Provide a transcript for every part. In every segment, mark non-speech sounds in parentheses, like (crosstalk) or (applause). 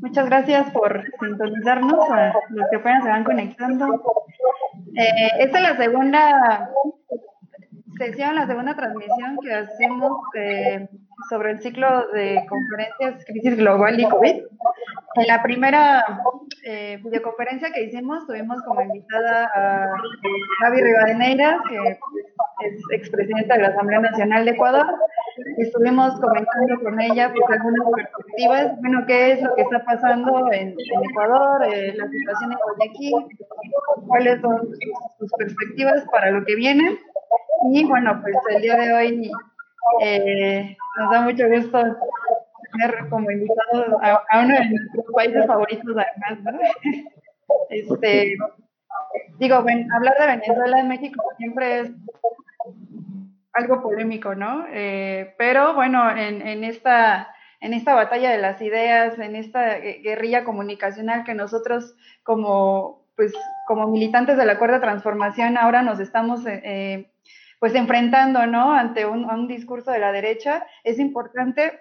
muchas gracias por sintonizarnos a los que apenas se van conectando. Eh, esta es la segunda sesión, la segunda transmisión que hacemos eh, sobre el ciclo de conferencias Crisis Global y COVID. En la primera eh, videoconferencia que hicimos tuvimos como invitada a Javi Rivadeneira, que es expresidenta de la Asamblea Nacional de Ecuador. Estuvimos comentando con ella pues, algunas perspectivas, bueno, qué es lo que está pasando en, Ecuador, eh, la situación en Guayaquil, cuáles son sus perspectivas para lo que viene. Y bueno, pues el día de hoy eh, nos da mucho gusto tener como invitado a, uno de nuestros países favoritos además, ¿no? (laughs) Este, digo, hablar de Venezuela en México siempre es algo polémico, ¿no? Eh, pero bueno, en, en, esta, en esta batalla de las ideas, en esta guerrilla comunicacional que nosotros como, pues, como militantes de la Cuarta Transformación ahora nos estamos eh, pues enfrentando, ¿no? Ante un, discurso de la derecha, es importante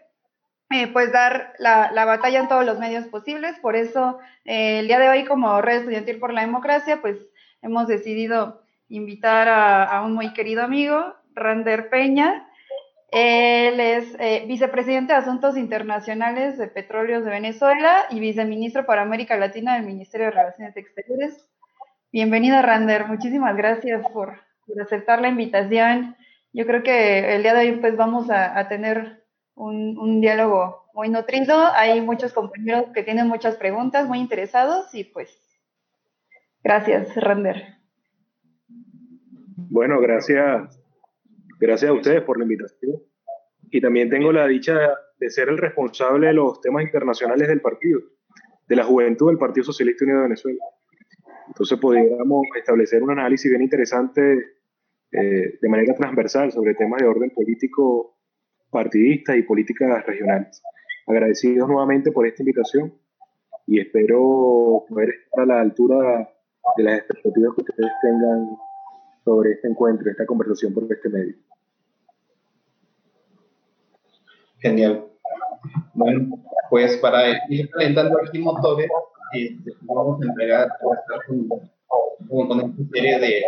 eh, pues dar la, batalla en todos los medios posibles. Por eso eh, el día de hoy como Red Estudiantil por la Democracia, pues hemos decidido invitar a, un muy querido amigo, Rander Peña. Él es eh, vicepresidente de Asuntos Internacionales de Petróleos de Venezuela y viceministro para América Latina del Ministerio de Relaciones Exteriores. Bienvenido, Rander. Muchísimas gracias por, aceptar la invitación. Yo creo que el día de hoy pues vamos a, tener un, diálogo muy nutrido. Hay muchos compañeros que tienen muchas preguntas, muy interesados y pues gracias, Rander. Bueno, gracias. Gracias a ustedes por la invitación. Y también tengo la dicha de ser el responsable de los temas internacionales del partido, de la juventud del Partido Socialista Unido de Venezuela. Entonces podríamos establecer un análisis bien interesante eh, de manera transversal sobre temas de orden político partidista y políticas regionales. Agradecidos nuevamente por esta invitación y espero poder estar a la altura de las expectativas que ustedes tengan sobre este encuentro, esta conversación por este medio. Genial. Bueno, pues para ir calentando aquí motores, este, vamos a entregar, con, con esta serie de,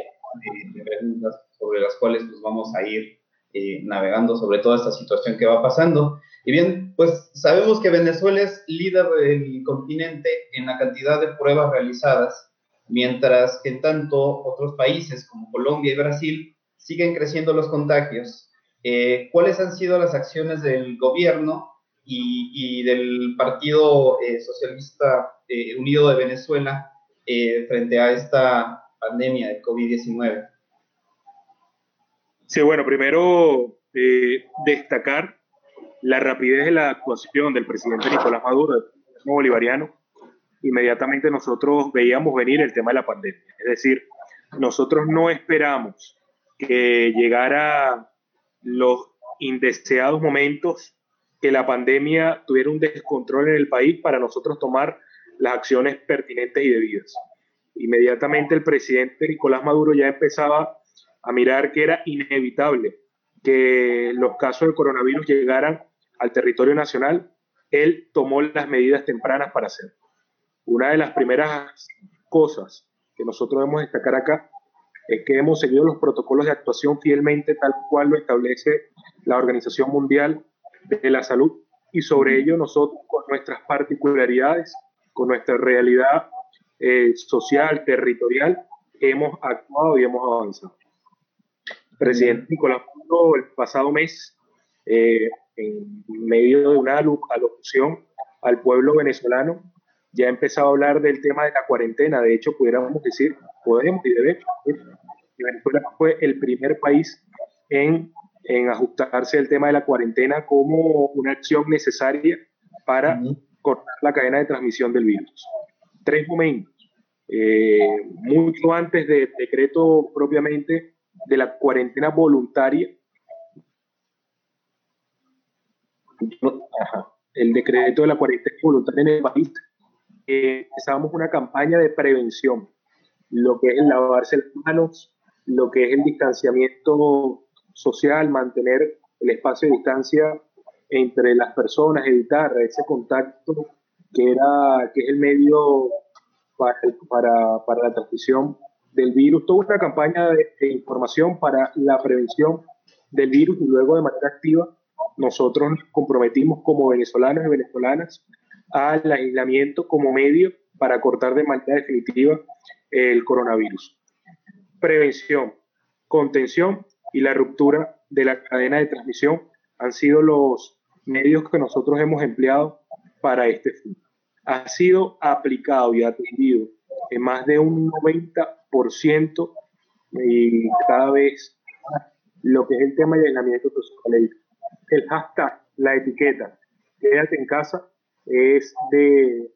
preguntas sobre las cuales pues vamos a ir eh, navegando sobre toda esta situación que va pasando. Y bien, pues sabemos que Venezuela es líder del continente en la cantidad de pruebas realizadas, mientras que tanto otros países como Colombia y Brasil siguen creciendo los contagios. Eh, ¿Cuáles han sido las acciones del gobierno y, del Partido eh, Socialista eh, Unido de Venezuela eh, frente a esta pandemia de COVID-19? Sí, bueno, primero destacar la rapidez de la actuación del presidente Nicolás Maduro, del bolivariano. Inmediatamente nosotros veíamos venir el tema de la pandemia. Es decir, nosotros no esperamos que llegara los indeseados momentos que la pandemia tuviera un descontrol en el país para nosotros tomar las acciones pertinentes y debidas. Inmediatamente el presidente Nicolás Maduro ya empezaba a mirar que era inevitable que los casos de coronavirus llegaran al territorio nacional. Él tomó las medidas tempranas para hacerlo. Una de las primeras cosas que nosotros debemos destacar acá es que hemos seguido los protocolos de actuación fielmente tal cual lo establece la Organización Mundial de la salud y sobre ello nosotros con nuestras particularidades, con nuestra realidad eh, social, territorial, hemos actuado y hemos avanzado. El presidente Nicolás Maduro el pasado mes, eh, en medio de una alocución al pueblo venezolano, ya ha empezado a hablar del tema de la cuarentena. De hecho, pudiéramos decir, podemos y debemos, Venezuela fue el primer país en en ajustarse el tema de la cuarentena como una acción necesaria para cortar la cadena de transmisión del virus. Tres momentos. Eh, mucho antes del decreto propiamente de la cuarentena voluntaria. el decreto de la cuarentena voluntaria en el país. Eh, empezábamos una campaña de prevención, lo que es el lavarse las manos, lo que es el distanciamiento social, mantener el espacio de distancia entre las personas, evitar ese contacto que, era, que es el medio para, para, para la transmisión del virus, toda una campaña de, información para la prevención del virus y luego de manera activa nosotros nos comprometimos como venezolanos y venezolanas al aislamiento como medio para cortar de manera definitiva el coronavirus. Prevención, contención y la ruptura de la cadena de transmisión han sido los medios que nosotros hemos empleado para este fin. Ha sido aplicado y atendido en más de un 90% y cada vez lo que es el tema de aislamiento social. El hashtag, la etiqueta, quédate en casa, es de,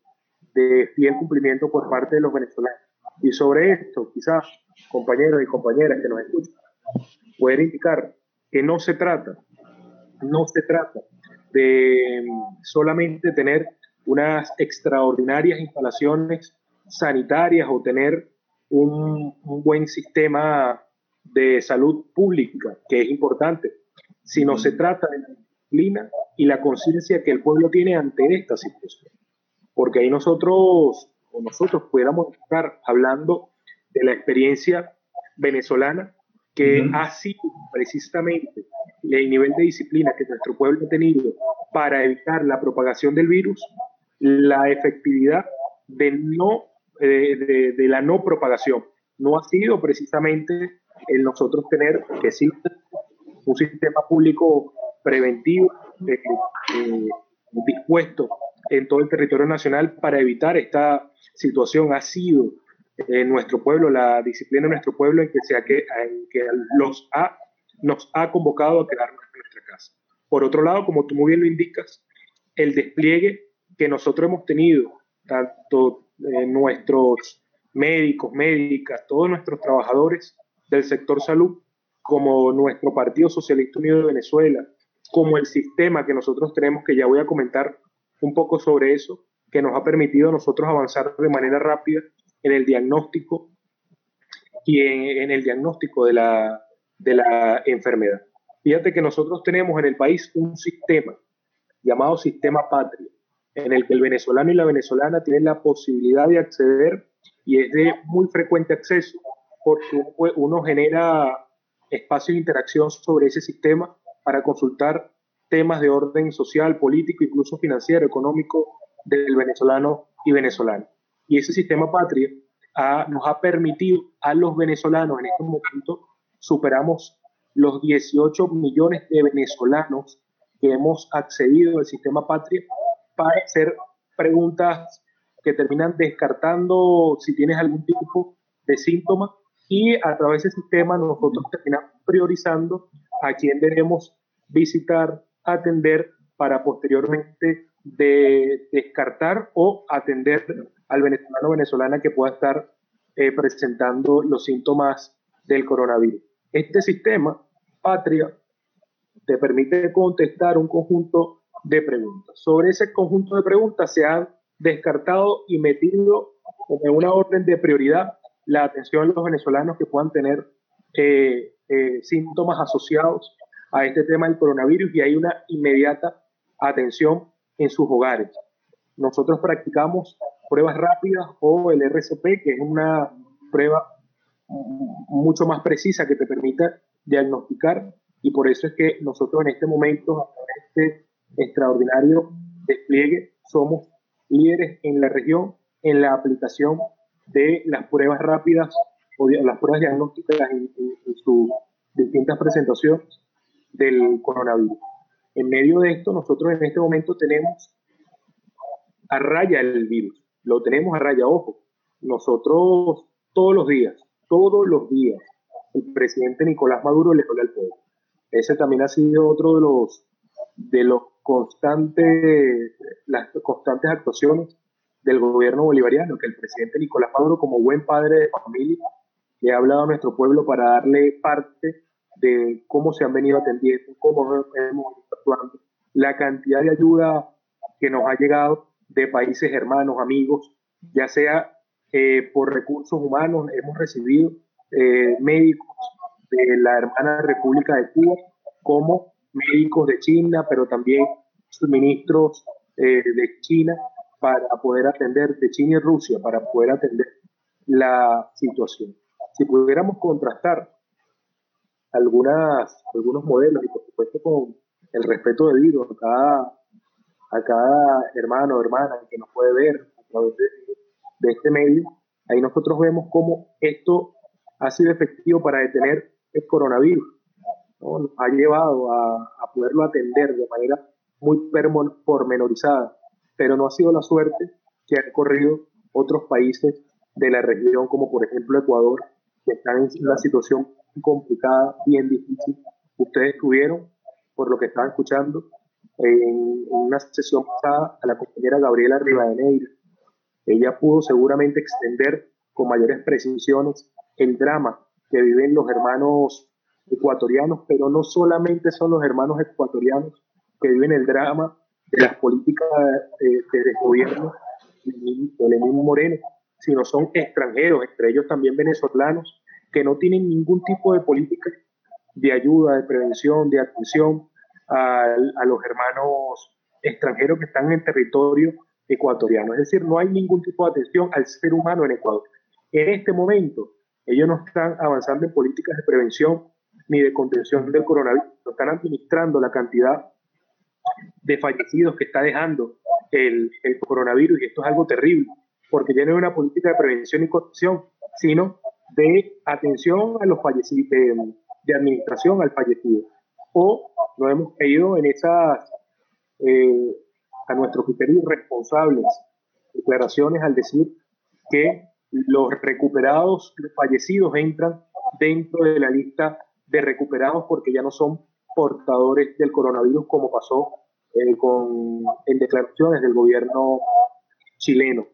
de fiel cumplimiento por parte de los venezolanos. Y sobre esto, quizás compañeros y compañeras que nos escuchan, pueden indicar que no se trata, no se trata de solamente tener unas extraordinarias instalaciones sanitarias o tener un, un, buen sistema de salud pública, que es importante, sino se trata de la disciplina y la conciencia que el pueblo tiene ante esta situación. Porque ahí nosotros, o nosotros pudiéramos estar hablando de la experiencia venezolana que ha sido precisamente el nivel de disciplina que nuestro pueblo ha tenido para evitar la propagación del virus, la efectividad de, no, de, de, la no propagación. No ha sido precisamente el nosotros tener que sí un sistema público preventivo eh, eh, dispuesto en todo el territorio nacional para evitar esta situación. Ha sido en nuestro pueblo, la disciplina de nuestro pueblo en que, sea que, en que los ha, nos ha convocado a quedarnos en nuestra casa. Por otro lado, como tú muy bien lo indicas, el despliegue que nosotros hemos tenido, tanto eh, nuestros médicos, médicas, todos nuestros trabajadores del sector salud, como nuestro Partido Socialista Unido de Venezuela, como el sistema que nosotros tenemos, que ya voy a comentar un poco sobre eso, que nos ha permitido a nosotros avanzar de manera rápida en el diagnóstico y en, el diagnóstico de la, de la enfermedad. Fíjate que nosotros tenemos en el país un sistema llamado sistema patria, en el que el venezolano y la venezolana tienen la posibilidad de acceder y es de muy frecuente acceso porque uno genera espacios de interacción sobre ese sistema para consultar temas de orden social, político, incluso financiero, económico del venezolano y venezolana. Y ese sistema patria nos ha permitido a los venezolanos en este momento superamos los 18 millones de venezolanos que hemos accedido al sistema patria para hacer preguntas que terminan descartando si tienes algún tipo de síntoma. Y a través de ese sistema nosotros terminamos priorizando a quién debemos visitar, atender para posteriormente de descartar o atender al venezolano o venezolana que pueda estar eh, presentando los síntomas del coronavirus. Este sistema, Patria, te permite contestar un conjunto de preguntas. Sobre ese conjunto de preguntas se han descartado y metido en una orden de prioridad la atención a los venezolanos que puedan tener eh, eh, síntomas asociados a este tema del coronavirus y hay una inmediata atención en sus hogares. Nosotros practicamos pruebas rápidas o el RCP, que es una prueba mucho más precisa que te permita diagnosticar y por eso es que nosotros en este momento, en este extraordinario despliegue, somos líderes en la región en la aplicación de las pruebas rápidas o las pruebas diagnósticas en, en sus distintas presentaciones del coronavirus. En medio de esto, nosotros en este momento tenemos a raya el virus lo tenemos a raya, ojo. Nosotros todos los días, todos los días, el presidente Nicolás Maduro le habla al pueblo. Ese también ha sido otro de los de los constantes, las constantes actuaciones del gobierno bolivariano, que el presidente Nicolás Maduro, como buen padre de familia, le ha hablado a nuestro pueblo para darle parte de cómo se han venido atendiendo, cómo hemos actuando, la cantidad de ayuda que nos ha llegado de países hermanos, amigos, ya sea eh, por recursos humanos, hemos recibido eh, médicos de la hermana República de Cuba, como médicos de China, pero también suministros eh, de China para poder atender, de China y Rusia, para poder atender la situación. Si pudiéramos contrastar algunas, algunos modelos y por supuesto con el respeto debido a cada, a cada hermano o hermana que nos puede ver a través de, este medio, ahí nosotros vemos cómo esto ha sido efectivo para detener el coronavirus. Ha llevado a, a, poderlo atender de manera muy pormenorizada, pero no ha sido la suerte que han corrido otros países de la región, como por ejemplo Ecuador, que están en una situación complicada, bien difícil. Ustedes tuvieron, por lo que estaban escuchando, en, una sesión pasada a la compañera Gabriela Rivadeneira. Ella pudo seguramente extender con mayores precisiones el drama que viven los hermanos ecuatorianos, pero no solamente son los hermanos ecuatorianos que viven el drama de las políticas de, de gobierno de Lenín Moreno, sino son extranjeros, entre ellos también venezolanos, que no tienen ningún tipo de política de ayuda, de prevención, de atención a, a los hermanos extranjeros que están en territorio ecuatoriano. Es decir, no hay ningún tipo de atención al ser humano en Ecuador. En este momento, ellos no están avanzando en políticas de prevención ni de contención del coronavirus, no están administrando la cantidad de fallecidos que está dejando el, el coronavirus y esto es algo terrible, porque ya no es una política de prevención y contención, sino de atención a los fallecidos, de, administración al fallecido. O no hemos caído en esas, eh, a nuestro criterio, irresponsables declaraciones al decir que los recuperados, los fallecidos entran dentro de la lista de recuperados porque ya no son portadores del coronavirus como pasó eh, con, en declaraciones del gobierno chileno.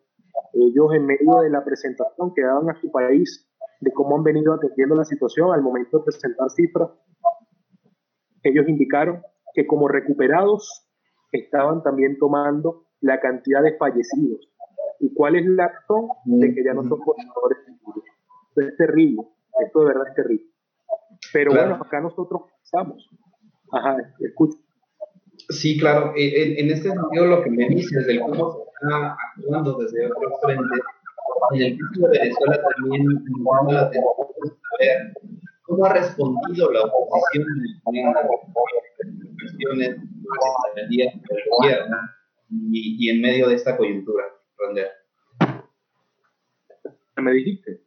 Ellos en medio de la presentación que daban a su país de cómo han venido atendiendo la situación al momento de presentar cifras, ellos indicaron que como recuperados estaban también tomando la cantidad de fallecidos. ¿Y cuál es la razón de que ya no son portadores del virus? Esto es terrible, esto de verdad es terrible. Pero bueno, acá nosotros estamos. Ajá, escucho. Sí, claro. En, en, este sentido, lo que me dices de cómo se está actuando desde otros frentes en el caso de Venezuela también me llama la atención saber cómo ha respondido la oposición en las cuestiones del día del gobierno y, y, en medio de esta coyuntura, Ronder. ¿Me dijiste?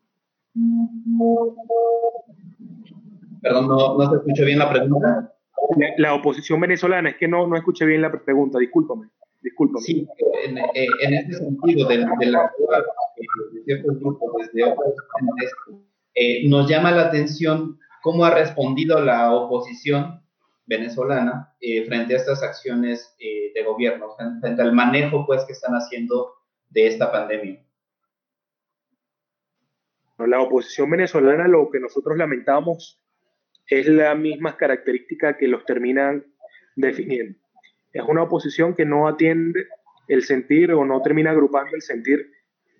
Perdón, no, no se escuchó bien la pregunta. La, la, oposición venezolana, es que no, no escuché bien la pregunta, discúlpame. Discúlpame. Sí, en, en este sentido, de, de la de ciertos grupos desde otros eh, nos llama la atención cómo ha respondido la oposición venezolana eh, frente a estas acciones eh, de gobierno, frente al manejo pues que están haciendo de esta pandemia. La oposición venezolana lo que nosotros lamentamos es la misma característica que los terminan definiendo. Es una oposición que no atiende el sentir o no termina agrupando el sentir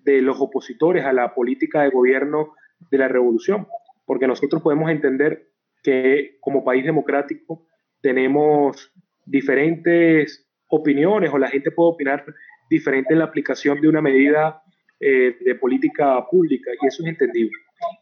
de los opositores a la política de gobierno de la revolución, porque nosotros podemos entender que como país democrático tenemos diferentes opiniones o la gente puede opinar diferente en la aplicación de una medida eh, de política pública y eso es entendible.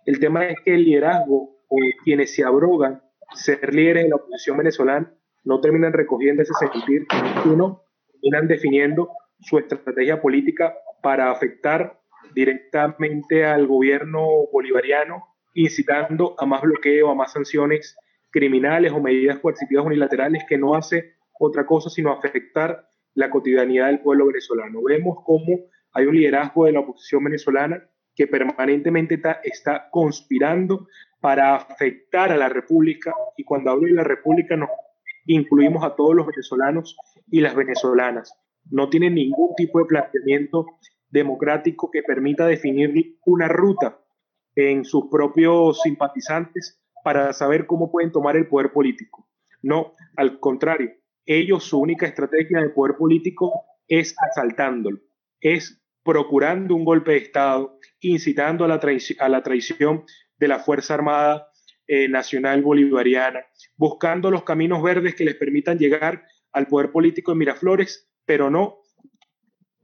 El tema es que el liderazgo o quienes se abrogan ser líderes de la oposición venezolana no terminan recogiendo ese sentir, sino terminan definiendo su estrategia política para afectar directamente al gobierno bolivariano, incitando a más bloqueo, a más sanciones criminales o medidas coercitivas unilaterales que no hace otra cosa sino afectar la cotidianidad del pueblo venezolano. Vemos cómo hay un liderazgo de la oposición venezolana que permanentemente está, conspirando para afectar a la República y cuando hablo de la República nos incluimos a todos los venezolanos y las venezolanas no tiene ningún tipo de planteamiento democrático que permita definir una ruta en sus propios simpatizantes para saber cómo pueden tomar el poder político. No, al contrario, ellos su única estrategia de poder político es asaltándolo, es procurando un golpe de Estado, incitando a la, traición de la Fuerza Armada eh, Nacional Bolivariana, buscando los caminos verdes que les permitan llegar al poder político en Miraflores pero no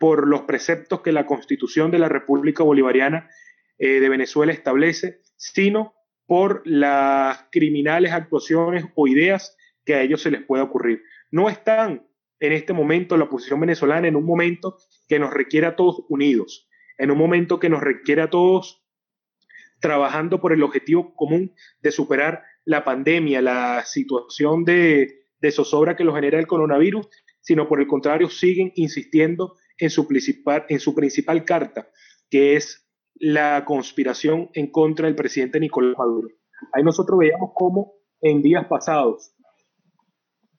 por los preceptos que la Constitución de la República Bolivariana eh, de Venezuela establece, sino por las criminales actuaciones o ideas que a ellos se les pueda ocurrir. No están en este momento la oposición venezolana en un momento que nos requiere a todos unidos, en un momento que nos requiere a todos trabajando por el objetivo común de superar la pandemia, la situación de, de zozobra que lo genera el coronavirus, sino por el contrario siguen insistiendo en su principal, en su principal carta, que es la conspiración en contra del presidente Nicolás Maduro. Ahí nosotros veíamos cómo en días pasados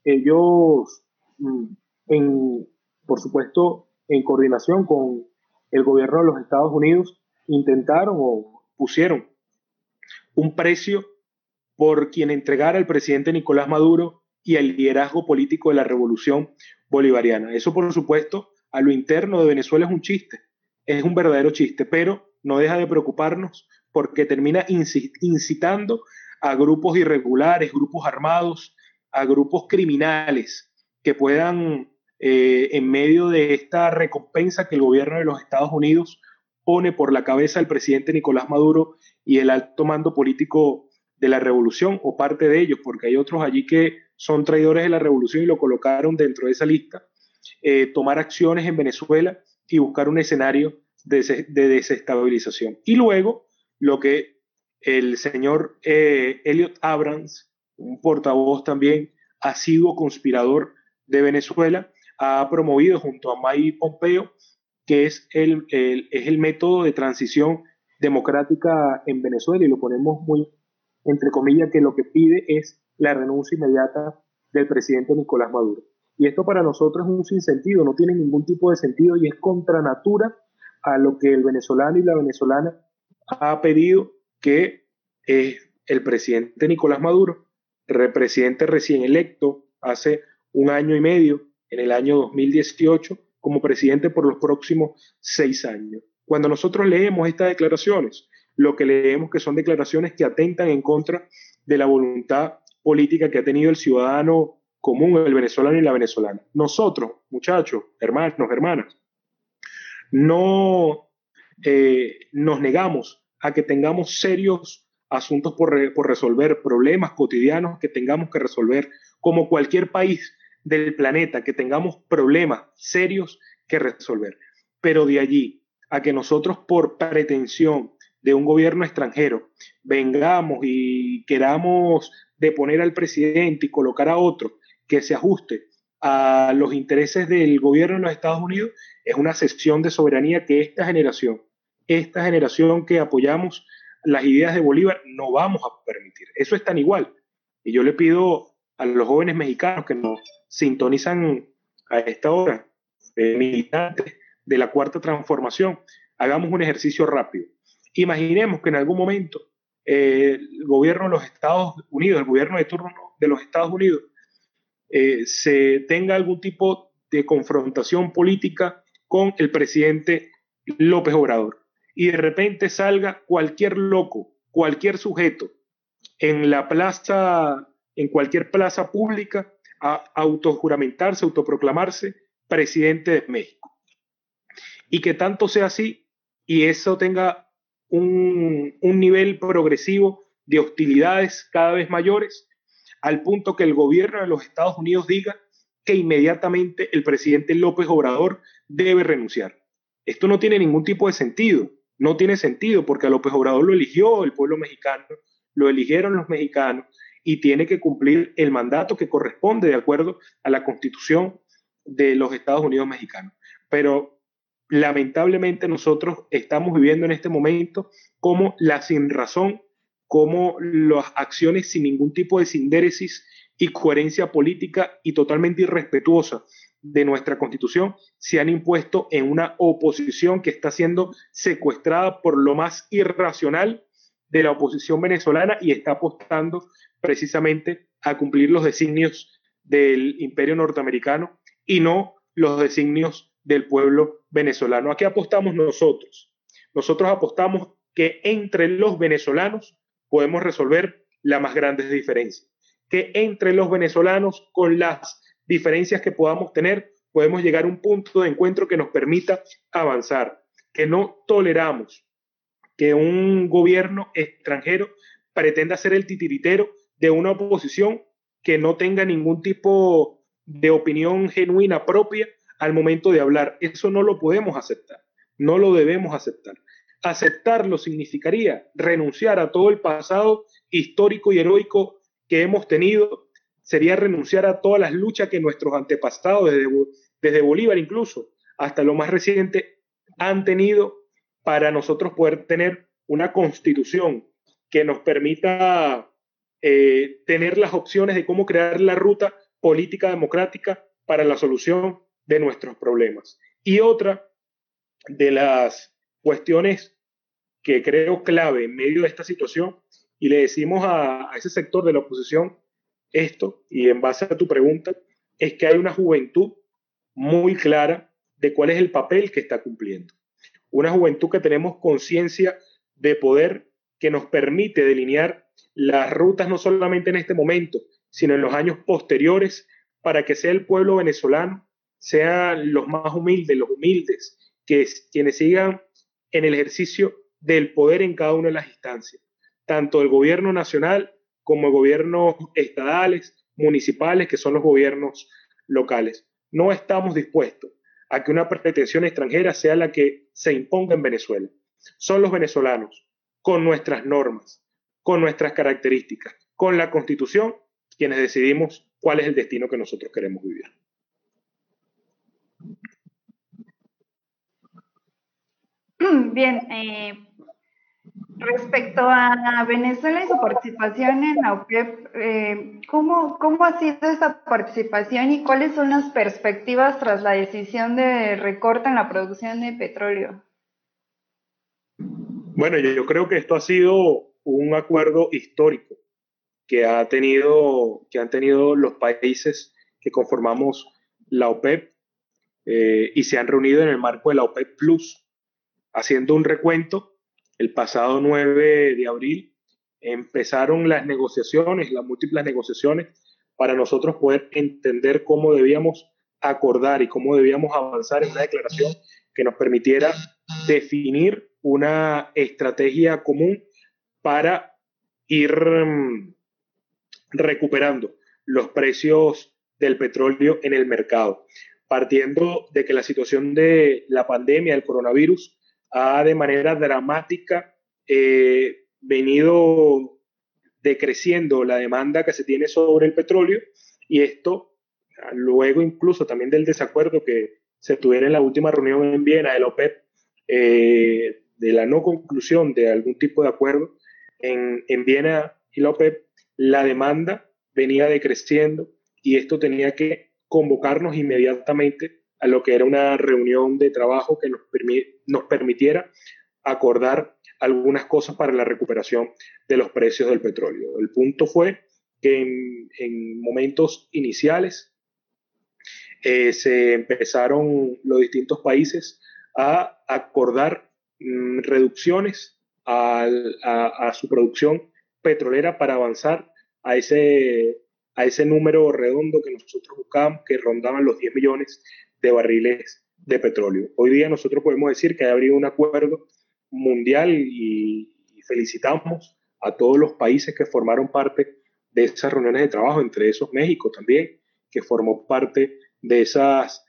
ellos, mm, en, por supuesto, en coordinación con el gobierno de los Estados Unidos, intentaron o pusieron un precio por quien entregara al presidente Nicolás Maduro y el liderazgo político de la revolución bolivariana. Eso, por supuesto, a lo interno de Venezuela es un chiste, es un verdadero chiste, pero no deja de preocuparnos porque termina incitando a grupos irregulares, grupos armados, a grupos criminales que puedan, eh, en medio de esta recompensa que el gobierno de los Estados Unidos pone por la cabeza del presidente Nicolás Maduro y el alto mando político de la revolución, o parte de ellos, porque hay otros allí que son traidores de la revolución y lo colocaron dentro de esa lista, eh, tomar acciones en Venezuela y buscar un escenario de, desestabilización. Y luego, lo que el señor eh, Elliot Abrams, un portavoz también, ha sido conspirador de Venezuela, ha promovido junto a Mike Pompeo, que es el, es el método de transición democrática en Venezuela, y lo ponemos muy entre comillas, que lo que pide es la renuncia inmediata del presidente Nicolás Maduro. Y esto para nosotros es un sinsentido, no tiene ningún tipo de sentido y es contra natura a lo que el venezolano y la venezolana ha pedido que eh, el presidente Nicolás Maduro, presidente recién electo hace un año y medio, en el año 2018, como presidente por los próximos seis años. Cuando nosotros leemos estas declaraciones, lo que leemos que son declaraciones que atentan en contra de la voluntad política que ha tenido el ciudadano común, el venezolano y la venezolana. Nosotros, muchachos, hermanos, hermanas, no eh, nos negamos a que tengamos serios asuntos por, por resolver, problemas cotidianos que tengamos que resolver, como cualquier país del planeta, que tengamos problemas serios que resolver. Pero de allí a que nosotros por pretensión de un gobierno extranjero vengamos y queramos deponer al presidente y colocar a otro que se ajuste a los intereses del gobierno de los Estados Unidos, es una sección de soberanía que esta generación, esta generación que apoyamos las ideas de Bolívar, no vamos a permitir. Eso es tan igual. Y yo le pido a los jóvenes mexicanos que nos sintonizan a esta hora, eh, militantes de la cuarta transformación, hagamos un ejercicio rápido. Imaginemos que en algún momento eh, el gobierno de los Estados Unidos, el gobierno de turno de los Estados Unidos, eh, se tenga algún tipo de confrontación política con el presidente López Obrador y de repente salga cualquier loco, cualquier sujeto en la plaza, en cualquier plaza pública a autojuramentarse, autoproclamarse presidente de México. Y que tanto sea así y eso tenga un, un nivel progresivo de hostilidades cada vez mayores, al punto que el gobierno de los Estados Unidos diga que inmediatamente el presidente López Obrador debe renunciar. Esto no tiene ningún tipo de sentido, no tiene sentido porque a López Obrador lo eligió el pueblo mexicano, lo eligieron los mexicanos y tiene que cumplir el mandato que corresponde de acuerdo a la constitución de los Estados Unidos mexicanos. Pero lamentablemente nosotros estamos viviendo en este momento como la sin razón, como las acciones sin ningún tipo de sindéresis y coherencia política y totalmente irrespetuosa de nuestra constitución se han impuesto en una oposición que está siendo secuestrada por lo más irracional de la oposición venezolana y está apostando precisamente a cumplir los designios del imperio norteamericano y no los designios del pueblo venezolano. ¿A qué apostamos nosotros? Nosotros apostamos que entre los venezolanos podemos resolver las más grandes diferencias, que entre los venezolanos, con las diferencias que podamos tener, podemos llegar a un punto de encuentro que nos permita avanzar, que no toleramos que un gobierno extranjero pretenda ser el titiritero de una oposición que no tenga ningún tipo de opinión genuina propia al momento de hablar. Eso no lo podemos aceptar, no lo debemos aceptar. Aceptarlo significaría renunciar a todo el pasado histórico y heroico que hemos tenido, sería renunciar a todas las luchas que nuestros antepasados, desde, desde Bolívar incluso, hasta lo más reciente, han tenido para nosotros poder tener una constitución que nos permita eh, tener las opciones de cómo crear la ruta política democrática para la solución de nuestros problemas. Y otra de las cuestiones que creo clave en medio de esta situación, y le decimos a, a ese sector de la oposición esto, y en base a tu pregunta, es que hay una juventud muy clara de cuál es el papel que está cumpliendo. Una juventud que tenemos conciencia de poder que nos permite delinear las rutas no solamente en este momento, sino en los años posteriores, para que sea el pueblo venezolano, sean los más humildes, los humildes, que quienes sigan en el ejercicio del poder en cada una de las instancias, tanto el gobierno nacional como gobiernos estadales, municipales, que son los gobiernos locales. No estamos dispuestos a que una pretensión extranjera sea la que se imponga en Venezuela. Son los venezolanos, con nuestras normas, con nuestras características, con la constitución, quienes decidimos cuál es el destino que nosotros queremos vivir. Bien, eh, respecto a Venezuela y su participación en la OPEP, eh, ¿cómo, ¿cómo ha sido esa participación y cuáles son las perspectivas tras la decisión de recorte en la producción de petróleo? Bueno, yo, creo que esto ha sido un acuerdo histórico que, ha tenido, que han tenido los países que conformamos la OPEP eh, y se han reunido en el marco de la OPEP Plus, haciendo un recuento. El pasado 9 de abril empezaron las negociaciones, las múltiples negociaciones, para nosotros poder entender cómo debíamos acordar y cómo debíamos avanzar en una declaración que nos permitiera definir una estrategia común para ir mm, recuperando los precios del petróleo en el mercado, partiendo de que la situación de la pandemia, del coronavirus, ha de manera dramática eh, venido decreciendo la demanda que se tiene sobre el petróleo y esto luego incluso también del desacuerdo que se tuviera en la última reunión en Viena OPEP eh, de la no conclusión de algún tipo de acuerdo en, en Viena y la OPEP, la demanda venía decreciendo y esto tenía que convocarnos inmediatamente a lo que era una reunión de trabajo que nos, nos permitiera acordar algunas cosas para la recuperación de los precios del petróleo. El punto fue que en, en momentos iniciales eh, se empezaron los distintos países a acordar Mm, reducciones a, su producción petrolera para avanzar a ese, a ese número redondo que nosotros buscábamos, que rondaban los 10 millones de barriles de petróleo. Hoy día nosotros podemos decir que ha habido un acuerdo mundial y, felicitamos a todos los países que formaron parte de esas reuniones de trabajo, entre esos México también, que formó parte de esas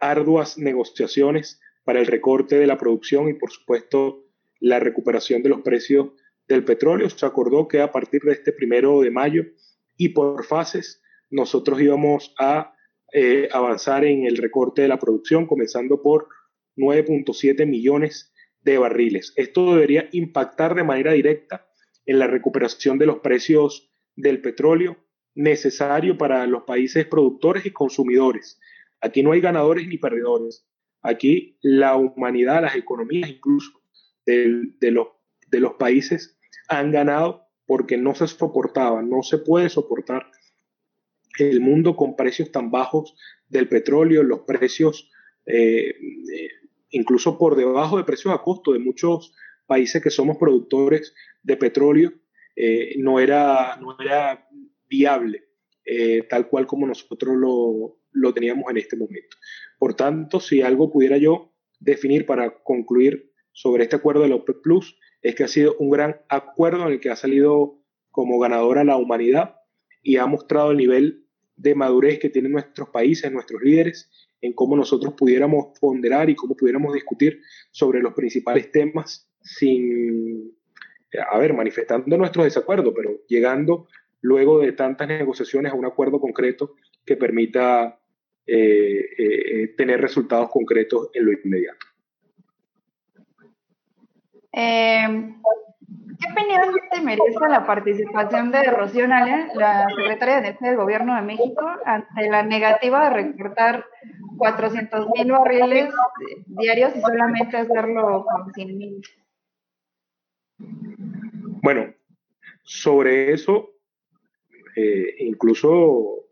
arduas negociaciones para el recorte de la producción y, por supuesto, la recuperación de los precios del petróleo. Se acordó que a partir de este primero de mayo y por fases, nosotros íbamos a eh, avanzar en el recorte de la producción, comenzando por 9.7 millones de barriles. Esto debería impactar de manera directa en la recuperación de los precios del petróleo necesario para los países productores y consumidores. Aquí no hay ganadores ni perdedores. Aquí la humanidad, las economías incluso de, de los países han ganado porque no se soportaba, no se puede soportar el mundo con precios tan bajos del petróleo, los precios eh, eh, incluso por debajo de precios a costo de muchos países que somos productores de petróleo, eh, no, era, no era viable tal cual como nosotros lo, lo teníamos en este momento. Por tanto, si algo pudiera yo definir para concluir sobre este acuerdo de la OPEC Plus, es que ha sido un gran acuerdo en el que ha salido como ganadora la humanidad y ha mostrado el nivel de madurez que tienen nuestros países, nuestros líderes, en cómo nosotros pudiéramos ponderar y cómo pudiéramos discutir sobre los principales temas sin, a ver, manifestando nuestros desacuerdos, pero llegando luego de tantas negociaciones a un acuerdo concreto que permita eh, eh, tener resultados concretos en lo inmediato. Eh, ¿Qué opinión te merece la participación de Rocío Nale, la secretaria de Energía del Gobierno de México, ante la negativa de recortar 400 mil barriles diarios y solamente hacerlo con 100 mil? Bueno, sobre eso, eh, incluso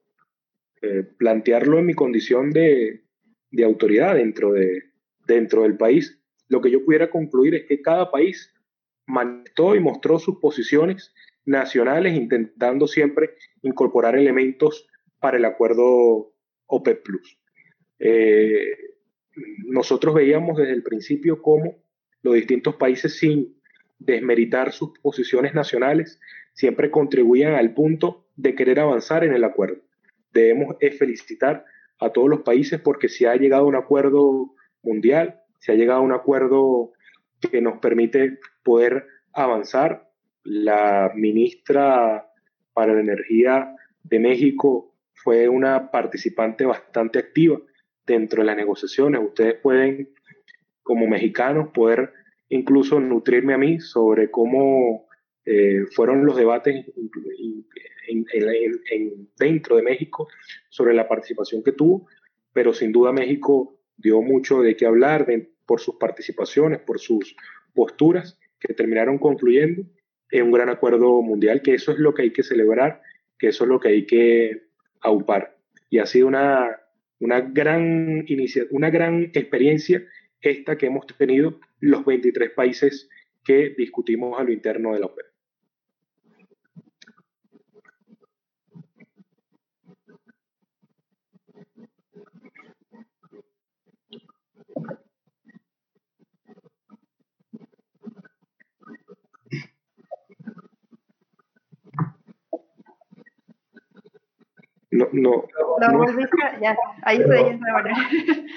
eh, plantearlo en mi condición de, de autoridad dentro, de, dentro del país, lo que yo pudiera concluir es que cada país manifestó y mostró sus posiciones nacionales, intentando siempre incorporar elementos para el acuerdo OPEP Plus. Eh, nosotros veíamos desde el principio cómo los distintos países, sin desmeritar sus posiciones nacionales, siempre contribuían al punto de querer avanzar en el acuerdo. Debemos felicitar a todos los países porque se ha llegado a un acuerdo mundial, se ha llegado a un acuerdo que nos permite poder avanzar. La ministra para la Energía de México fue una participante bastante activa dentro de las negociaciones. Ustedes pueden, como mexicanos, poder incluso nutrirme a mí sobre cómo eh, fueron los debates dentro de México sobre la participación que tuvo, pero sin duda México dio mucho de qué hablar por sus participaciones, por sus posturas que terminaron concluyendo en un gran acuerdo mundial, que eso es lo que hay que celebrar, que eso es lo que hay que aupar. Y ha sido una, una, gran, una gran experiencia esta que hemos tenido los 23 países que discutimos a lo interno de la OPEP. No, no. ya, ahí pero,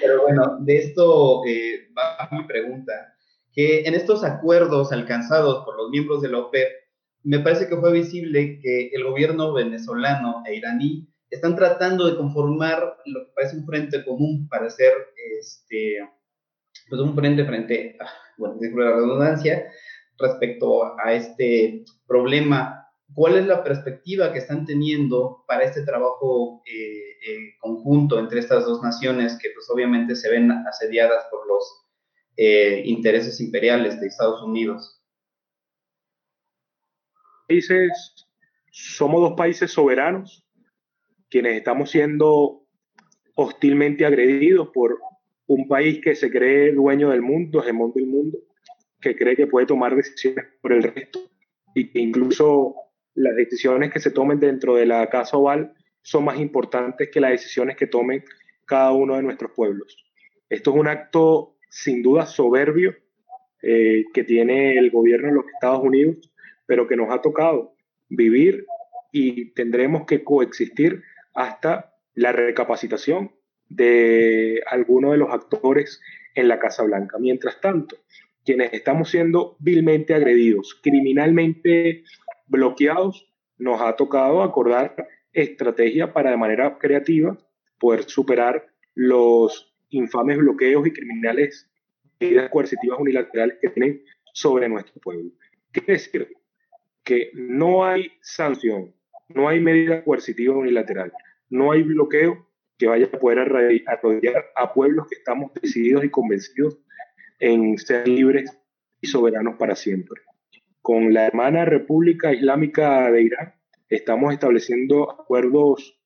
pero bueno, de esto eh, va mi pregunta. Que en estos acuerdos alcanzados por los miembros de la OPEP, me parece que fue visible que el gobierno venezolano e iraní están tratando de conformar lo que parece un frente común para hacer este, pues un frente frente, a, bueno, la redundancia, respecto a este problema ¿Cuál es la perspectiva que están teniendo para este trabajo eh, eh, conjunto entre estas dos naciones que pues obviamente se ven asediadas por los eh, intereses imperiales de Estados Unidos? Países, somos dos países soberanos quienes estamos siendo hostilmente agredidos por un país que se cree dueño del mundo, hegemón del mundo, que cree que puede tomar decisiones por el resto y que incluso las decisiones que se tomen dentro de la Casa Oval son más importantes que las decisiones que tomen cada uno de nuestros pueblos. Esto es un acto sin duda soberbio eh, que tiene el gobierno de los Estados Unidos, pero que nos ha tocado vivir y tendremos que coexistir hasta la recapacitación de algunos de los actores en la Casa Blanca. Mientras tanto, quienes estamos siendo vilmente agredidos, criminalmente bloqueados, nos ha tocado acordar estrategia para de manera creativa poder superar los infames bloqueos y criminales medidas coercitivas unilaterales que tienen sobre nuestro pueblo. Quiere decir que no hay sanción, no hay medida coercitiva unilateral, no hay bloqueo que vaya a poder arrodillar a pueblos que estamos decididos y convencidos en ser libres y soberanos para siempre con la hermana República Islámica de Irán estamos estableciendo acuerdos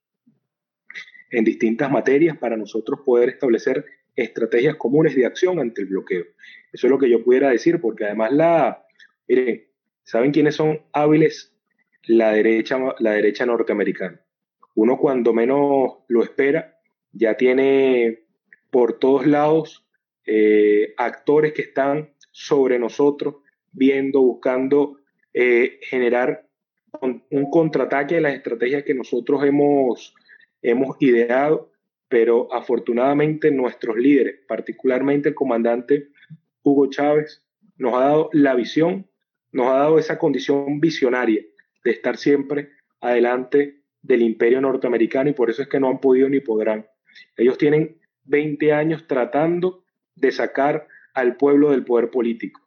en distintas materias para nosotros poder establecer estrategias comunes de acción ante el bloqueo. Eso es lo que yo pudiera decir, porque además la, miren, ¿saben quiénes son hábiles? La derecha, la derecha norteamericana. Uno cuando menos lo espera, ya tiene por todos lados eh, actores que están sobre nosotros, viendo, buscando eh, generar un contraataque a las estrategias que nosotros hemos, hemos ideado, pero afortunadamente nuestros líderes, particularmente el comandante Hugo Chávez, nos ha dado la visión, nos ha dado esa condición visionaria de estar siempre adelante del imperio norteamericano y por eso es que no han podido ni podrán. Ellos tienen 20 años tratando de sacar al pueblo del poder político,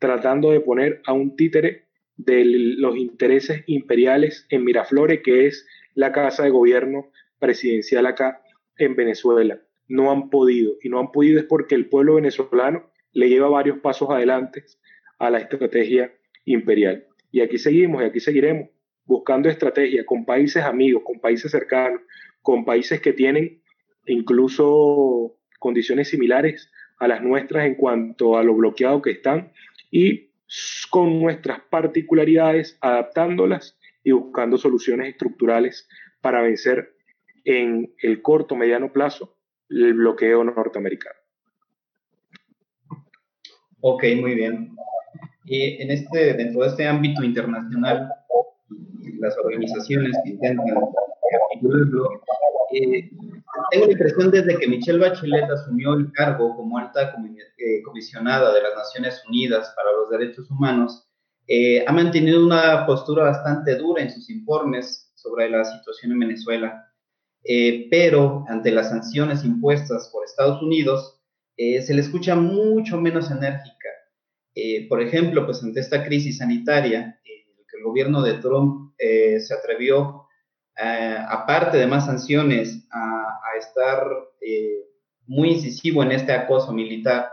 tratando de poner a un títere de los intereses imperiales en Miraflores, que es la casa de gobierno presidencial acá en Venezuela. No han podido, y no han podido es porque el pueblo venezolano le lleva varios pasos adelante a la estrategia imperial. Y aquí seguimos y aquí seguiremos buscando estrategia con países amigos, con países cercanos, con países que tienen incluso condiciones similares a las nuestras en cuanto a lo bloqueado que están y con nuestras particularidades, adaptándolas y buscando soluciones estructurales para vencer en el corto, mediano plazo el bloqueo norteamericano. Ok, muy bien. Y en este, dentro de este ámbito internacional, las organizaciones que intentan eh, tengo la impresión desde que Michelle Bachelet asumió el cargo como alta eh, comisionada de las Naciones Unidas para los Derechos Humanos, eh, ha mantenido una postura bastante dura en sus informes sobre la situación en Venezuela. pero ante las sanciones impuestas por Estados Unidos, se le escucha mucho menos enérgica. por ejemplo, pues ante esta crisis sanitaria, el gobierno de Trump eh, se atrevió, eh, aparte de más sanciones, a, estar eh, muy incisivo en este acoso militar.